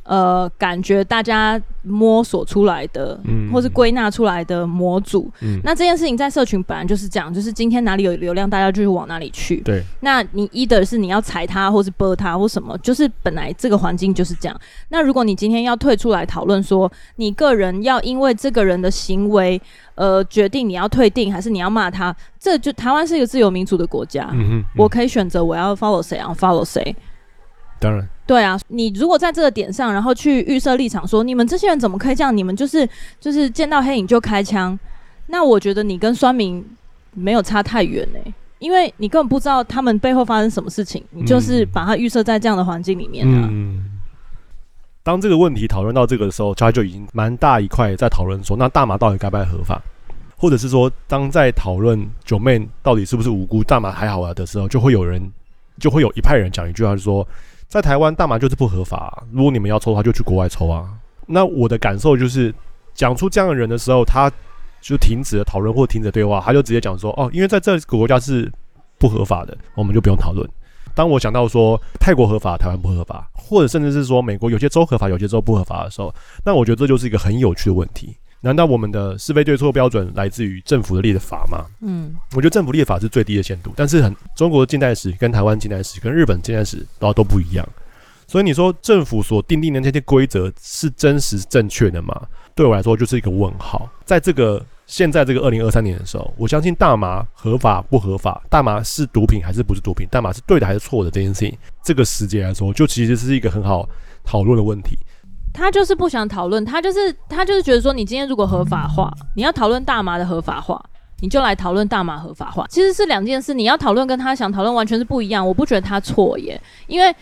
呃，感觉大家摸索出来的，嗯、或是归纳出来的模组，嗯、那这件事情在社群本来就是这样，就是今天哪里有流量，大家就往哪里去。对，那你一的是你要踩他，或是播他，或什么，就是本来这个环境就是这样。那如果你今天要退出来讨论说，你个人要因为这个人的行为，呃，决定你要退订还是你要骂他，这就台湾是一个自由民主的国家，我可以选择我要 follow 谁，然后 follow 谁。当然，对啊，你如果在这个点上，然后去预设立场说，你们这些人怎么可以这样？你们就是就是见到黑影就开枪，那我觉得你跟酸民没有差太远呢、欸，因为你根本不知道他们背后发生什么事情，你就是把它预设在这样的环境里面、啊。嗯，当这个问题讨论到这个的时候，他就已经蛮大一块在讨论说，那大麻到底该不该合法，或者是说，当在讨论 Joeman 到底是不是无辜，大麻还好啊的时候，就会有人就会有一派人讲一句话，就说。在台湾，大麻就是不合法。如果你们要抽的话，就去国外抽啊。那我的感受就是，讲出这样的人的时候，他就停止了讨论或停止对话，他就直接讲说：“哦，因为在这个国家是不合法的，我们就不用讨论。”当我想到说泰国合法，台湾不合法，或者甚至是说美国有些州合法，有些州不合法的时候，那我觉得这就是一个很有趣的问题。难道我们的是非对错标准来自于政府的立的法吗？嗯，我觉得政府立的法是最低的限度，但是很中国的近代史跟台湾近代史跟日本近代史然后都不一样，所以你说政府所订定的那些规则是真实正确的吗？对我来说就是一个问号。在这个现在这个二零二三年的时候，我相信大麻合法不合法，大麻是毒品还是不是毒品，大麻是对的还是错的这件事情，这个时节来说就其实是一个很好讨论的问题。他就是不想讨论，他就是他就是觉得说，你今天如果合法化，你要讨论大麻的合法化，你就来讨论大麻合法化，其实是两件事。你要讨论跟他想讨论完全是不一样。我不觉得他错耶，因为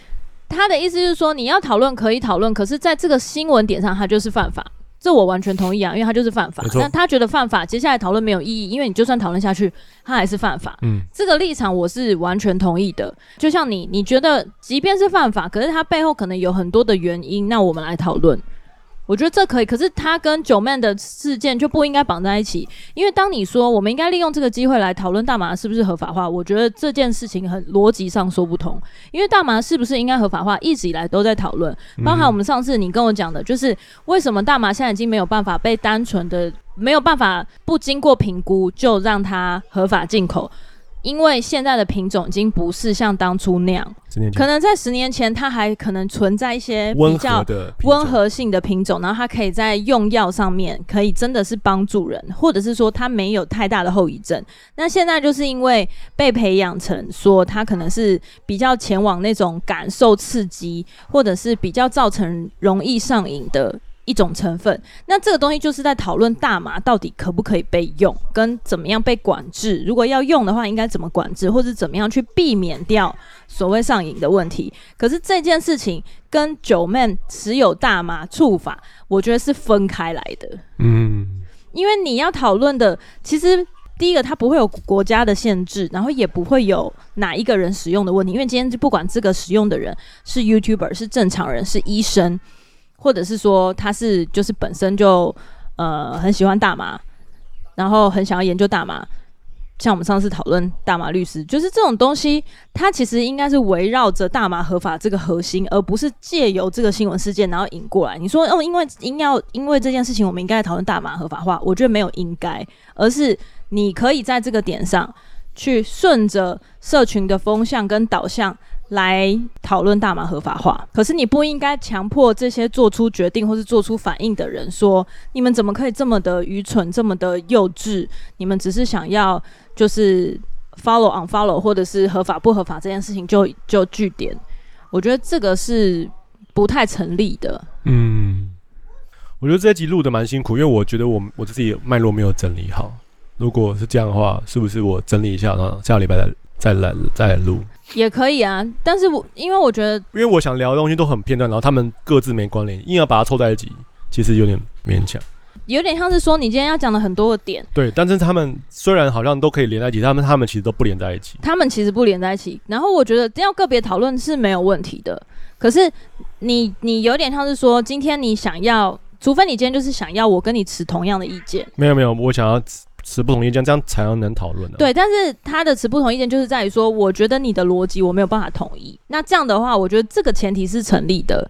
他的意思就是说，你要讨论可以讨论，可是在这个新闻点上，他就是犯法。这我完全同意啊，因为他就是犯法。那他觉得犯法，接下来讨论没有意义，因为你就算讨论下去，他还是犯法。嗯，这个立场我是完全同意的。就像你，你觉得即便是犯法，可是他背后可能有很多的原因，那我们来讨论。我觉得这可以，可是他跟九 man 的事件就不应该绑在一起，因为当你说我们应该利用这个机会来讨论大麻是不是合法化，我觉得这件事情很逻辑上说不通，因为大麻是不是应该合法化，一直以来都在讨论，包含我们上次你跟我讲的，就是为什么大麻现在已经没有办法被单纯的没有办法不经过评估就让它合法进口。因为现在的品种已经不是像当初那样，可能在十年前它还可能存在一些比较温和性的品种，然后它可以在用药上面可以真的是帮助人，或者是说它没有太大的后遗症。那现在就是因为被培养成说它可能是比较前往那种感受刺激，或者是比较造成容易上瘾的。一种成分，那这个东西就是在讨论大麻到底可不可以被用，跟怎么样被管制。如果要用的话，应该怎么管制，或者怎么样去避免掉所谓上瘾的问题。可是这件事情跟九 man 持有大麻处罚，我觉得是分开来的。嗯，因为你要讨论的，其实第一个它不会有国家的限制，然后也不会有哪一个人使用的问题。因为今天就不管这个使用的人是 YouTuber，是正常人，是医生。或者是说他是就是本身就呃很喜欢大麻，然后很想要研究大麻，像我们上次讨论大麻律师，就是这种东西，它其实应该是围绕着大麻合法这个核心，而不是借由这个新闻事件然后引过来。你说哦，因为应要因为这件事情，我们应该讨论大麻合法化，我觉得没有应该，而是你可以在这个点上去顺着社群的风向跟导向。来讨论大麻合法化，可是你不应该强迫这些做出决定或是做出反应的人说，你们怎么可以这么的愚蠢，这么的幼稚？你们只是想要就是 follow on follow，或者是合法不合法这件事情就就据点。我觉得这个是不太成立的。嗯，我觉得这一集录的蛮辛苦，因为我觉得我我自己脉络没有整理好。如果是这样的话，是不是我整理一下，然后下礼拜再再来再来录？也可以啊，但是我因为我觉得，因为我想聊的东西都很片段，然后他们各自没关联，硬要把它凑在一起，其实有点勉强。有点像是说你今天要讲的很多个点，对，但是他们虽然好像都可以连在一起，他们他们其实都不连在一起。他们其实不连在一起。然后我觉得这样个别讨论是没有问题的，可是你你有点像是说，今天你想要，除非你今天就是想要我跟你持同样的意见。没有没有，我想要。持不同意见，这样才能能讨论的。对，但是他的持不同意见就是在于说，我觉得你的逻辑我没有办法同意。那这样的话，我觉得这个前提是成立的，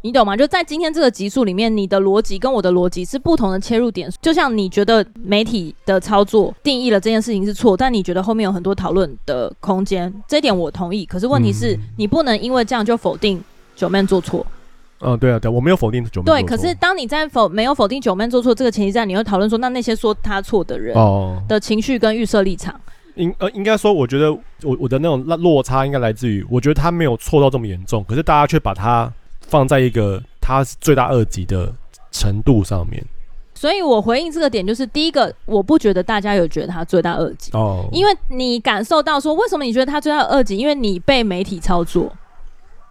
你懂吗？就在今天这个集数里面，你的逻辑跟我的逻辑是不同的切入点。就像你觉得媒体的操作定义了这件事情是错，但你觉得后面有很多讨论的空间，这一点我同意。可是问题是、嗯、你不能因为这样就否定 Joeman 做错。嗯，对啊，对，我没有否定 Joeman 对，可是当你在否没有否定 Joeman 做错这个前提下，你会讨论说，那那些说他错的人的情绪跟预设立场，应呃应该说，我觉得我我的那种落差应该来自于，我觉得他没有错到这么严重，可是大家却把他放在一个他是罪大恶极的程度上面。所以我回应这个点就是，第一个，我不觉得大家有觉得他罪大恶极哦，因为你感受到说，为什么你觉得他罪大恶极？因为你被媒体操作。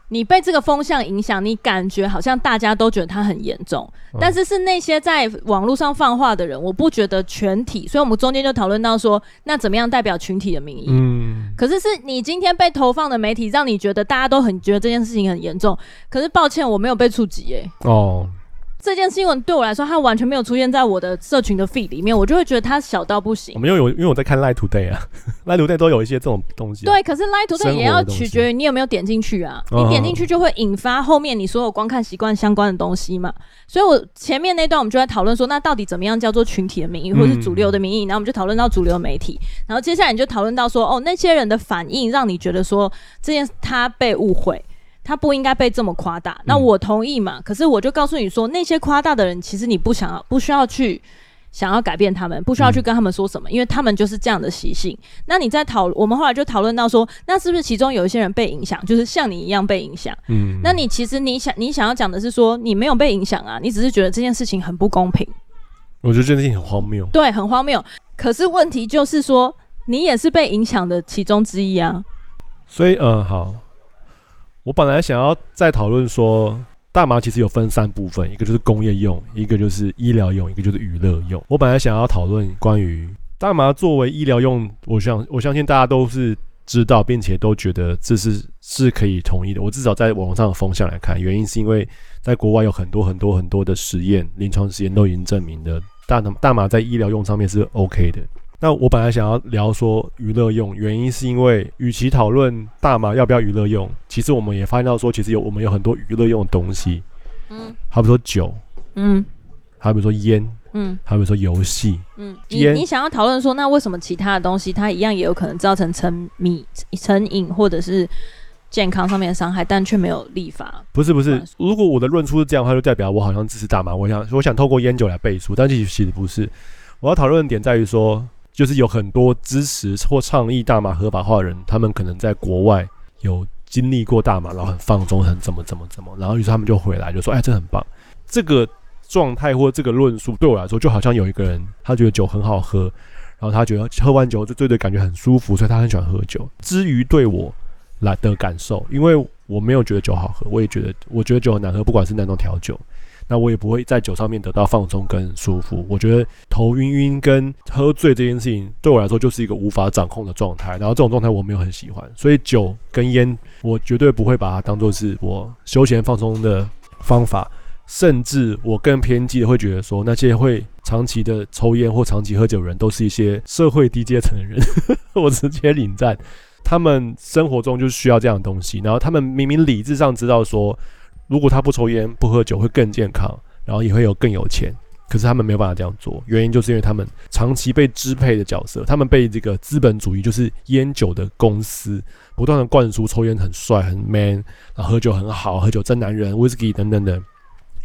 你被这个风向影响，你感觉好像大家都觉得它很严重，但是是那些在网络上放话的人，我不觉得全体。所以我们中间就讨论到说，那怎么样代表群体的民意？嗯，可是是你今天被投放的媒体，让你觉得大家都很觉得这件事情很严重。可是抱歉，我没有被触及哎。哦。这件新闻对我来说，它完全没有出现在我的社群的 feed 里面，我就会觉得它小到不行。没有有，因为我在看 Line Today 啊，Line Today 都有一些这种东西啊。对，可是 Line Today 也要取决于你有没有点进去啊。你点进去就会引发后面你所有观看习惯相关的东西嘛。所以我前面那段我们就在讨论说，那到底怎么样叫做群体的名义，或是主流的民意？然后我们就讨论到主流媒体，然后接下来你就讨论到说，哦，那些人的反应让你觉得说这件他被误会。他不应该被这么夸大，那我同意嘛？嗯、可是我就告诉你说，那些夸大的人，其实你不想要，不需要去想要改变他们，不需要去跟他们说什么，嗯、因为他们就是这样的习性。那你在讨，我们后来就讨论到说，那是不是其中有一些人被影响，就是像你一样被影响？嗯，那你其实你想你想要讲的是说，你没有被影响啊，你只是觉得这件事情很不公平。我觉得这件事情很荒谬，对，很荒谬。可是问题就是说，你也是被影响的其中之一啊。所以，嗯，好，我本来想要再讨论说。大麻其实有分三部分，一个就是工业用，一个就是医疗用，一个就是娱乐用。我本来想要讨论关于大麻作为医疗用，我想我相信大家都是知道，并且都觉得这是是可以同意的。我至少在网上的风向来看，原因是因为在国外有很多很多很多的实验，临床实验都已经证明的大大麻在医疗用上面是 OK 的。那我本来想要聊说娱乐用，原因是因为与其讨论大麻要不要娱乐用，其实我们也发现到说，其实有我们有很多娱乐用的东西，嗯，好比说酒，嗯，好比说烟，嗯，好比说游戏，嗯，你你想要讨论说，那为什么其他的东西它一样也有可能造成沉迷、成瘾或者是健康上面的伤害，但却没有立法？不是不是，如果我的论出是这样的话，就代表我好像支持大麻，我想我想透过烟酒来背书，但其实其实不是，我要讨论的点在于说。就是有很多支持或倡议大麻合法化的人，他们可能在国外有经历过大麻，然后很放纵，很怎么怎么怎么，然后于是他们就回来就说：“哎，这很棒。”这个状态或这个论述对我来说，就好像有一个人他觉得酒很好喝，然后他觉得喝完酒就对对感觉很舒服，所以他很喜欢喝酒。至于对我来的感受，因为我没有觉得酒好喝，我也觉得我觉得酒很难喝，不管是哪种调酒。那我也不会在酒上面得到放松跟舒服。我觉得头晕晕跟喝醉这件事情对我来说就是一个无法掌控的状态。然后这种状态我没有很喜欢，所以酒跟烟我绝对不会把它当做是我休闲放松的方法。甚至我更偏激的会觉得说，那些会长期的抽烟或长期喝酒的人都是一些社会低阶层的人。我直接领战，他们生活中就需要这样的东西。然后他们明明理智上知道说。如果他不抽烟不喝酒会更健康，然后也会有更有钱，可是他们没有办法这样做，原因就是因为他们长期被支配的角色，他们被这个资本主义就是烟酒的公司不断的灌输抽烟很帅很 man，然后喝酒很好，喝酒真男人，whisky 等等的，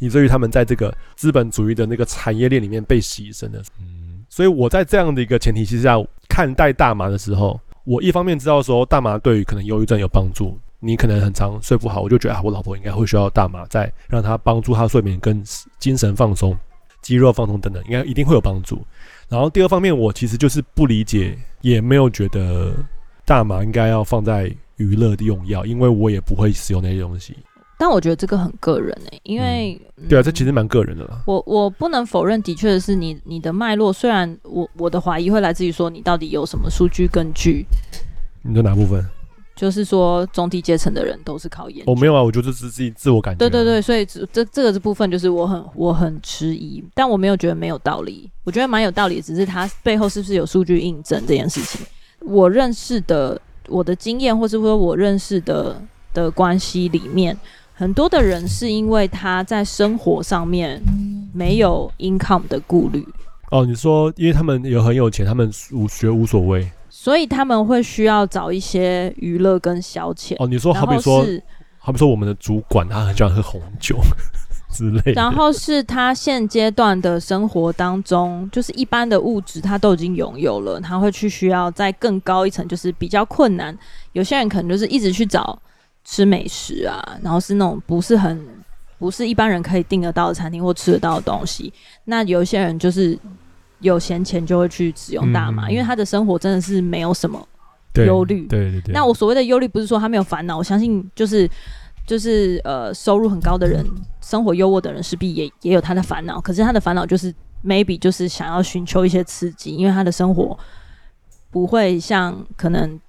以至于他们在这个资本主义的那个产业链里面被牺牲了。嗯，所以我在这样的一个前提之下看待大麻的时候，我一方面知道说大麻对于可能忧郁症有帮助。你可能很长睡不好，我就觉得啊，我老婆应该会需要大麻，再让她帮助她睡眠跟精神放松、肌肉放松等等，应该一定会有帮助。然后第二方面，我其实就是不理解，也没有觉得大麻应该要放在娱乐的用药，因为我也不会使用那些东西。但我觉得这个很个人诶、欸，因为、嗯、对啊，这其实蛮个人的啦。我我不能否认，的确是你你的脉络，虽然我我的怀疑会来自于说你到底有什么数据根据？你的哪部分？就是说，中低阶层的人都是靠烟。我、哦、没有啊，我觉得是自己自我感觉、啊。对对对，所以这这这个这部分就是我很我很迟疑，但我没有觉得没有道理，我觉得蛮有道理，只是它背后是不是有数据印证这件事情。我认识的我的经验，或是说我认识的的关系里面，很多的人是因为他在生活上面没有 income 的顾虑。哦，你说，因为他们有很有钱，他们无觉无所谓。所以他们会需要找一些娱乐跟消遣。哦，你说好比说，好比说我们的主管他很喜欢喝红酒 之类的。然后是他现阶段的生活当中，就是一般的物质他都已经拥有了，他会去需要在更高一层，就是比较困难。有些人可能就是一直去找吃美食啊，然后是那种不是很不是一般人可以订得到的餐厅或吃得到的东西。那有些人就是。有闲钱就会去使用大麻，嗯、因为他的生活真的是没有什么忧虑。对对对。那我所谓的忧虑不是说他没有烦恼，我相信就是就是呃收入很高的人，生活优渥的人势必也也有他的烦恼。可是他的烦恼就是 maybe 就是想要寻求一些刺激，因为他的生活不会像可能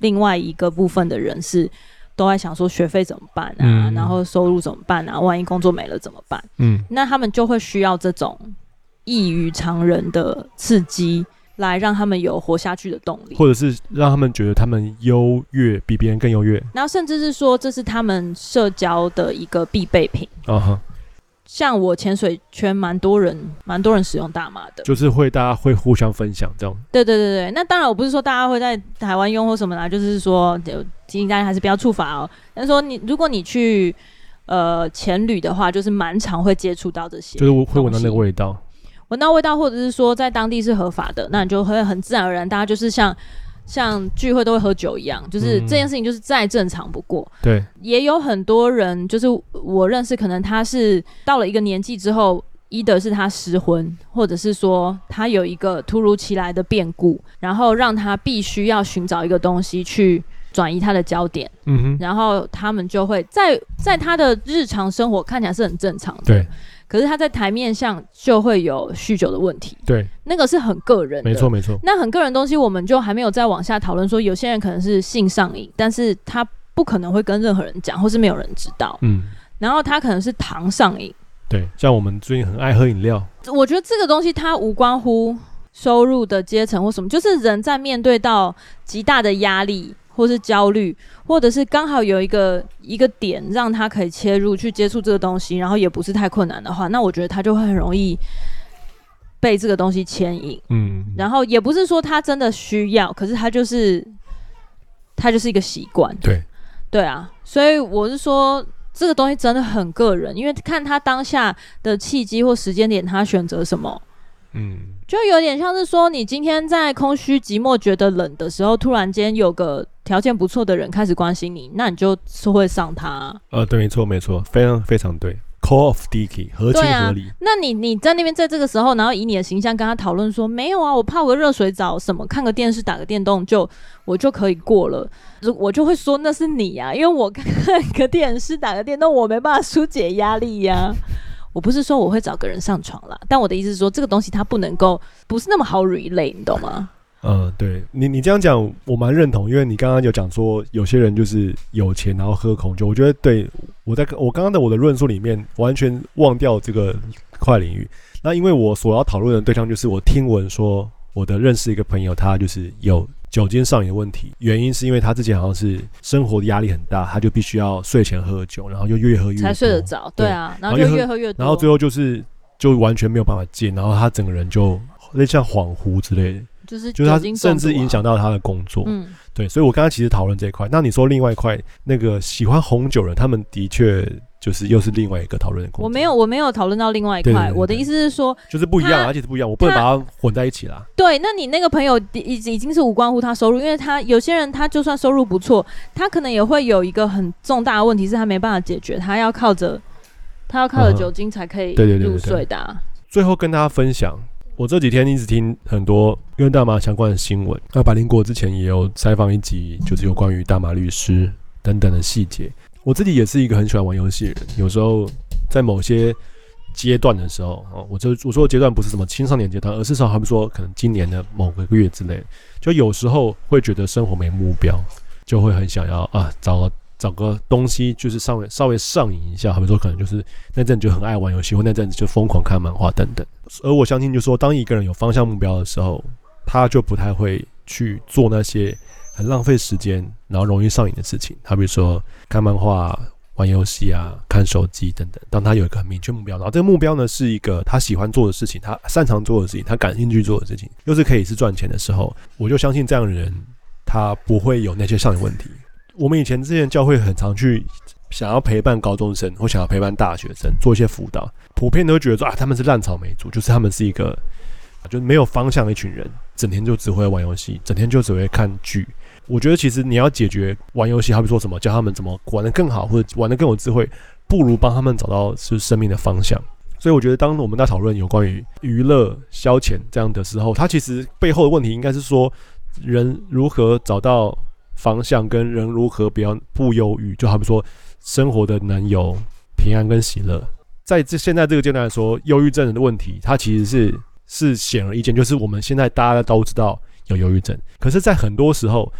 另外一个部分的人是都在想说学费怎么办啊，嗯、然后收入怎么办啊，万一工作没了怎么办？嗯，那他们就会需要这种。异于常人的刺激，来让他们有活下去的动力，或者是让他们觉得他们优越，比别人更优越。然后甚至是说，这是他们社交的一个必备品。啊哈，像我潜水圈，蛮多人，蛮多人使用大麻的，就是会大家会互相分享这样。对对对对，那当然我不是说大家会在台湾用或什么啦，就是说提醒大家还是不要触法哦。但是说你如果你去呃潜旅的话，就是蛮常会接触到这些，就是会闻到那个味道。闻到味道，或者是说在当地是合法的，那你就会很自然而然，大家就是像像聚会都会喝酒一样，就是这件事情就是再正常不过。对，也有很多人，就是我认识，可能他是到了一个年纪之后。一的是他失婚，或者是说他有一个突如其来的变故，然后让他必须要寻找一个东西去转移他的焦点。嗯哼，然后他们就会在在他的日常生活看起来是很正常的，对。可是他在台面上就会有酗酒的问题，对。那个是很个人的，没错没错。那很个人的东西，我们就还没有再往下讨论。说有些人可能是性上瘾，但是他不可能会跟任何人讲，或是没有人知道。嗯。然后他可能是糖上瘾。对，像我们最近很爱喝饮料，我觉得这个东西它无关乎收入的阶层或什么，就是人在面对到极大的压力或是焦虑，或者是刚好有一个一个点让他可以切入去接触这个东西，然后也不是太困难的话，那我觉得他就会很容易被这个东西牵引。嗯，然后也不是说他真的需要，可是他就是他就是一个习惯。对，对啊，所以我是说。这个东西真的很个人，因为看他当下的契机或时间点，他选择什么，嗯，就有点像是说，你今天在空虚、寂寞、觉得冷的时候，突然间有个条件不错的人开始关心你，那你就是会上他。呃，对，没错，没错，非常非常对。Call of Dicky，合情合理。啊、那你你在那边在这个时候，然后以你的形象跟他讨论说，没有啊，我泡个热水澡，什么看个电视，打个电动，就我就可以过了。我就会说那是你呀、啊，因为我看个电视，打个电动，我没办法疏解压力呀、啊。我不是说我会找个人上床啦，但我的意思是说，这个东西它不能够不是那么好 relate，你懂吗？嗯，对你你这样讲我蛮认同，因为你刚刚有讲说有些人就是有钱然后喝红酒，我觉得对我在我刚刚的我的论述里面完全忘掉这个块领域。那因为我所要讨论的对象就是我听闻说我的认识一个朋友，他就是有酒精上瘾的问题，原因是因为他之前好像是生活的压力很大，他就必须要睡前喝酒，然后就越喝越才睡得着，对啊，然后就越喝越多，然后最后就是就完全没有办法戒，然后他整个人就类似像恍惚之类的。就是就是他甚至影响到他的工作，嗯，对，所以我刚刚其实讨论这一块。那你说另外一块，那个喜欢红酒人，他们的确就是又是另外一个讨论的工作。我没有，我没有讨论到另外一块。我的意思是说，就是不一样，而且是不一样，我不能把它混在一起啦。对，那你那个朋友已已经是无关乎他收入，因为他有些人他就算收入不错，他可能也会有一个很重大的问题，是他没办法解决，他要靠着他要靠着酒精才可以入睡的。最后跟大家分享。我这几天一直听很多跟大麻相关的新闻。那白灵国之前也有采访一集，就是有关于大麻律师等等的细节。我自己也是一个很喜欢玩游戏的人，有时候在某些阶段的时候，哦，我就我说的阶段不是什么青少年阶段，而是说，好比说可能今年的某个月之类，就有时候会觉得生活没目标，就会很想要啊找个。找个东西就是稍微稍微上瘾一下，好比说可能就是那阵就很爱玩游戏，或那阵子就疯狂看漫画等等。而我相信，就说当一个人有方向目标的时候，他就不太会去做那些很浪费时间，然后容易上瘾的事情。好比如说看漫画、玩游戏啊、看手机等等。当他有一个很明确目标，然后这个目标呢是一个他喜欢做的事情，他擅长做的事情，他感兴趣做的事情，又是可以是赚钱的时候，我就相信这样的人他不会有那些上瘾问题。我们以前之前教会很常去想要陪伴高中生或想要陪伴大学生做一些辅导，普遍都会觉得说啊，他们是烂草莓族，就是他们是一个就没有方向的一群人，整天就只会玩游戏，整天就只会看剧。我觉得其实你要解决玩游戏，好比说什么教他们怎么玩得更好，或者玩得更有智慧，不如帮他们找到是生命的方向。所以我觉得，当我们在讨论有关于娱乐消遣这样的时候，它其实背后的问题应该是说，人如何找到。方向跟人如何不要不忧郁，就好比说生活的能有平安跟喜乐。在这现在这个阶段来说，忧郁症的问题，它其实是是显而易见，就是我们现在大家都知道有忧郁症。可是，在很多时候，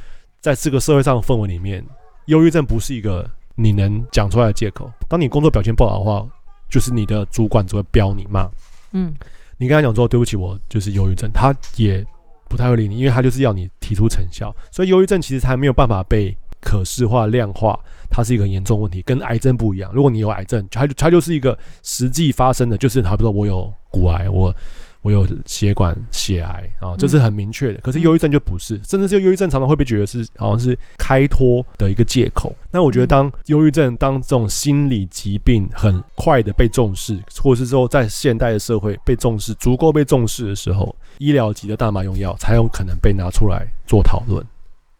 在这个社会上的氛围里面，忧郁症不是一个你能讲出来的借口。当你工作表现不好的话，就是你的主管只会飙你骂。嗯，你跟他讲说对不起，我就是忧郁症，他也。不太会理你，因为他就是要你提出成效，所以忧郁症其实它没有办法被可视化、量化，它是一个很严重问题，跟癌症不一样。如果你有癌症，它它就是一个实际发生的，就是好比说我有骨癌，我我有血管血癌啊，这是很明确的。可是忧郁症就不是，甚至是忧郁症常常会被觉得是好像是开脱的一个借口。那我觉得，当忧郁症当这种心理疾病很快的被重视，或者是说在现代的社会被重视，足够被重视的时候，医疗级的大麻用药才有可能被拿出来做讨论。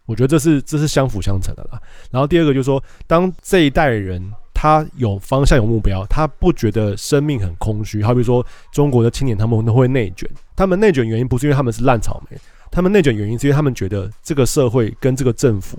我觉得这是这是相辅相成的啦。然后第二个就是说，当这一代人。他有方向、有目标，他不觉得生命很空虚。好比说，中国的青年他们都会内卷，他们内卷原因不是因为他们是烂草莓，他们内卷原因是因为他们觉得这个社会跟这个政府，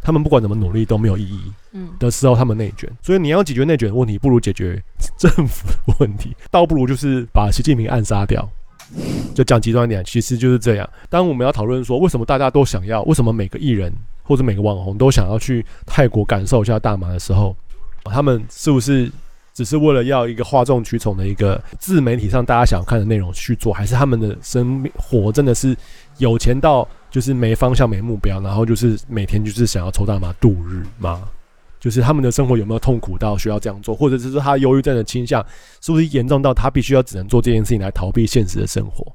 他们不管怎么努力都没有意义。嗯，的时候他们内卷，所以你要解决内卷的问题，不如解决政府的问题，倒不如就是把习近平暗杀掉。就讲极端一点，其实就是这样。当我们要讨论说，为什么大家都想要，为什么每个艺人或者每个网红都想要去泰国感受一下大麻的时候，他们是不是只是为了要一个哗众取宠的一个自媒体上大家想要看的内容去做，还是他们的生活真的是有钱到就是没方向、没目标，然后就是每天就是想要抽大麻度日吗？就是他们的生活有没有痛苦到需要这样做，或者是说他忧郁症的倾向是不是严重到他必须要只能做这件事情来逃避现实的生活？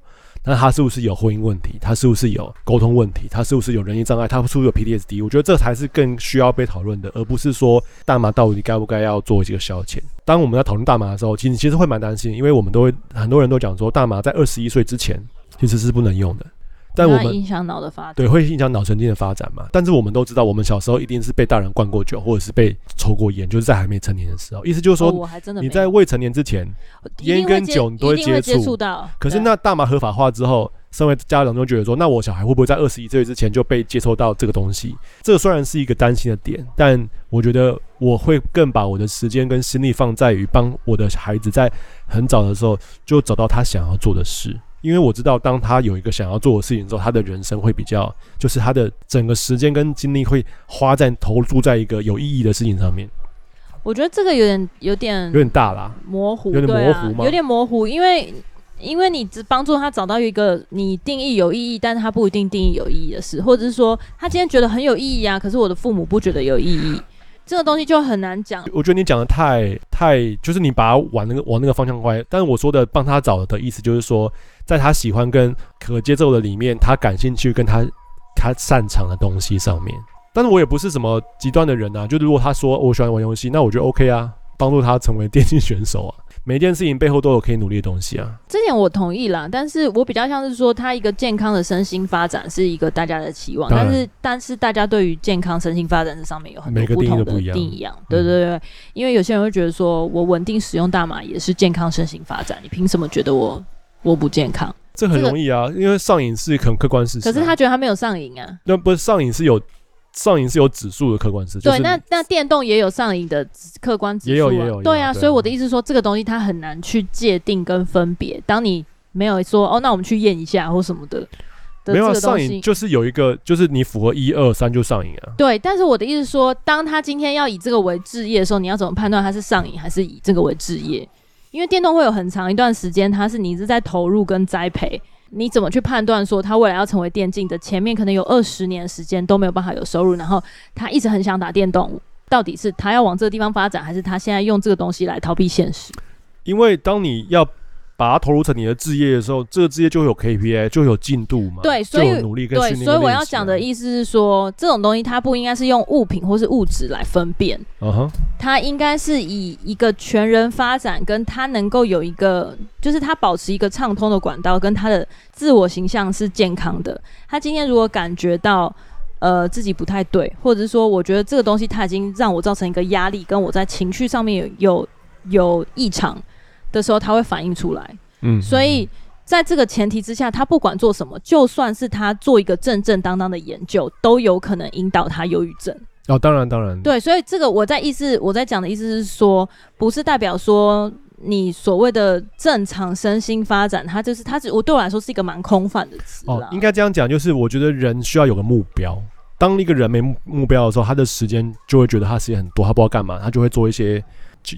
那他是不是有婚姻问题？他是不是有沟通问题？他是不是有人际障碍？他是不是有 PTSD？我觉得这才是更需要被讨论的，而不是说大麻到底该不该要做一个消遣。当我们在讨论大麻的时候，其实其实会蛮担心，因为我们都会很多人都讲说，大麻在二十一岁之前其实是不能用的。但我们影响脑的发展，对，会影响脑神经的发展嘛？但是我们都知道，我们小时候一定是被大人灌过酒，或者是被抽过烟，就是在还没成年的时候。意思就是说，你在未成年之前，烟跟酒你都会接触到。可是那大麻合法化之后，身为家长就觉得说，那我小孩会不会在二十一岁之前就被接触到这个东西？这个虽然是一个担心的点，但我觉得我会更把我的时间跟心力放在于帮我的孩子在很早的时候就找到他想要做的事。因为我知道，当他有一个想要做的事情之后，他的人生会比较，就是他的整个时间跟精力会花在投注在一个有意义的事情上面。我觉得这个有点有点有点大啦，模糊，有点模糊吗？有点模糊，因为因为你只帮助他找到一个你定义有意义，但是他不一定定义有意义的事，或者是说他今天觉得很有意义啊，可是我的父母不觉得有意义。这个东西就很难讲。我觉得你讲的太太，就是你把它往那个往那个方向歪。但是我说的帮他找的意思，就是说，在他喜欢跟可接受的里面，他感兴趣跟他他擅长的东西上面。但是我也不是什么极端的人啊。就如果他说我喜欢玩游戏，那我觉得 OK 啊，帮助他成为电竞选手啊。每件事情背后都有可以努力的东西啊，这点我同意啦。但是我比较像是说，他一个健康的身心发展是一个大家的期望，但是但是大家对于健康身心发展这上面有很多不同的定义一样。对对对，因为有些人会觉得说，我稳定使用大麻也是健康身心发展，你凭什么觉得我我不健康？这很容易啊，因为上瘾是很客观事实。可是他觉得他没有上瘾啊，那不是上瘾是有。上瘾是有指数的客观事实，对，那那电动也有上瘾的客观指数，也有也有，对啊，所以我的意思说，这个东西它很难去界定跟分别。当你没有说哦，那我们去验一下或什么的，没有上瘾就是有一个，就是你符合一二三就上瘾啊。对，但是我的意思是说，当他今天要以这个为置业的时候，你要怎么判断他是上瘾还是以这个为置业？因为电动会有很长一段时间，它是你是在投入跟栽培。你怎么去判断说他未来要成为电竞的前面可能有二十年时间都没有办法有收入，然后他一直很想打电动，到底是他要往这个地方发展，还是他现在用这个东西来逃避现实？因为当你要。把它投入成你的职业的时候，这个职业就有 KPI，就有进度嘛。对，所以努力跟对，所以我要讲的意思是说，这种东西它不应该是用物品或是物质来分辨。嗯哼，它应该是以一个全人发展，跟他能够有一个，就是他保持一个畅通的管道，跟他的自我形象是健康的。他今天如果感觉到呃自己不太对，或者是说我觉得这个东西它已经让我造成一个压力，跟我在情绪上面有有有异常。的时候，他会反映出来。嗯，所以在这个前提之下，他不管做什么，就算是他做一个正正当当的研究，都有可能引导他忧郁症。哦，当然，当然。对，所以这个我在意思，我在讲的意思是说，不是代表说你所谓的正常身心发展，它就是它只我对我来说是一个蛮空泛的词。哦，应该这样讲，就是我觉得人需要有个目标。当一个人没目标的时候，他的时间就会觉得他时间很多，他不知道干嘛，他就会做一些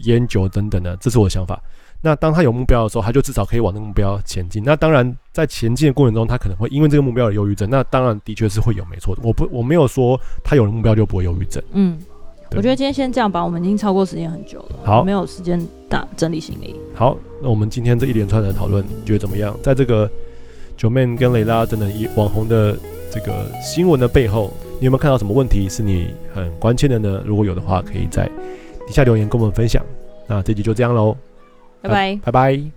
烟酒等等的。这是我的想法。那当他有目标的时候，他就至少可以往那个目标前进。那当然，在前进的过程中，他可能会因为这个目标有忧郁症。那当然，的确是会有，没错的。我不，我没有说他有了目标就不会忧郁症。嗯，我觉得今天先这样吧，我们已经超过时间很久了，好，没有时间打整理行李。好，那我们今天这一连串的讨论，你觉得怎么样？在这个 Joeman 跟蕾拉等等一网红的这个新闻的背后，你有没有看到什么问题是你很关切的呢？如果有的话，可以在底下留言跟我们分享。那这集就这样喽，拜拜，拜拜。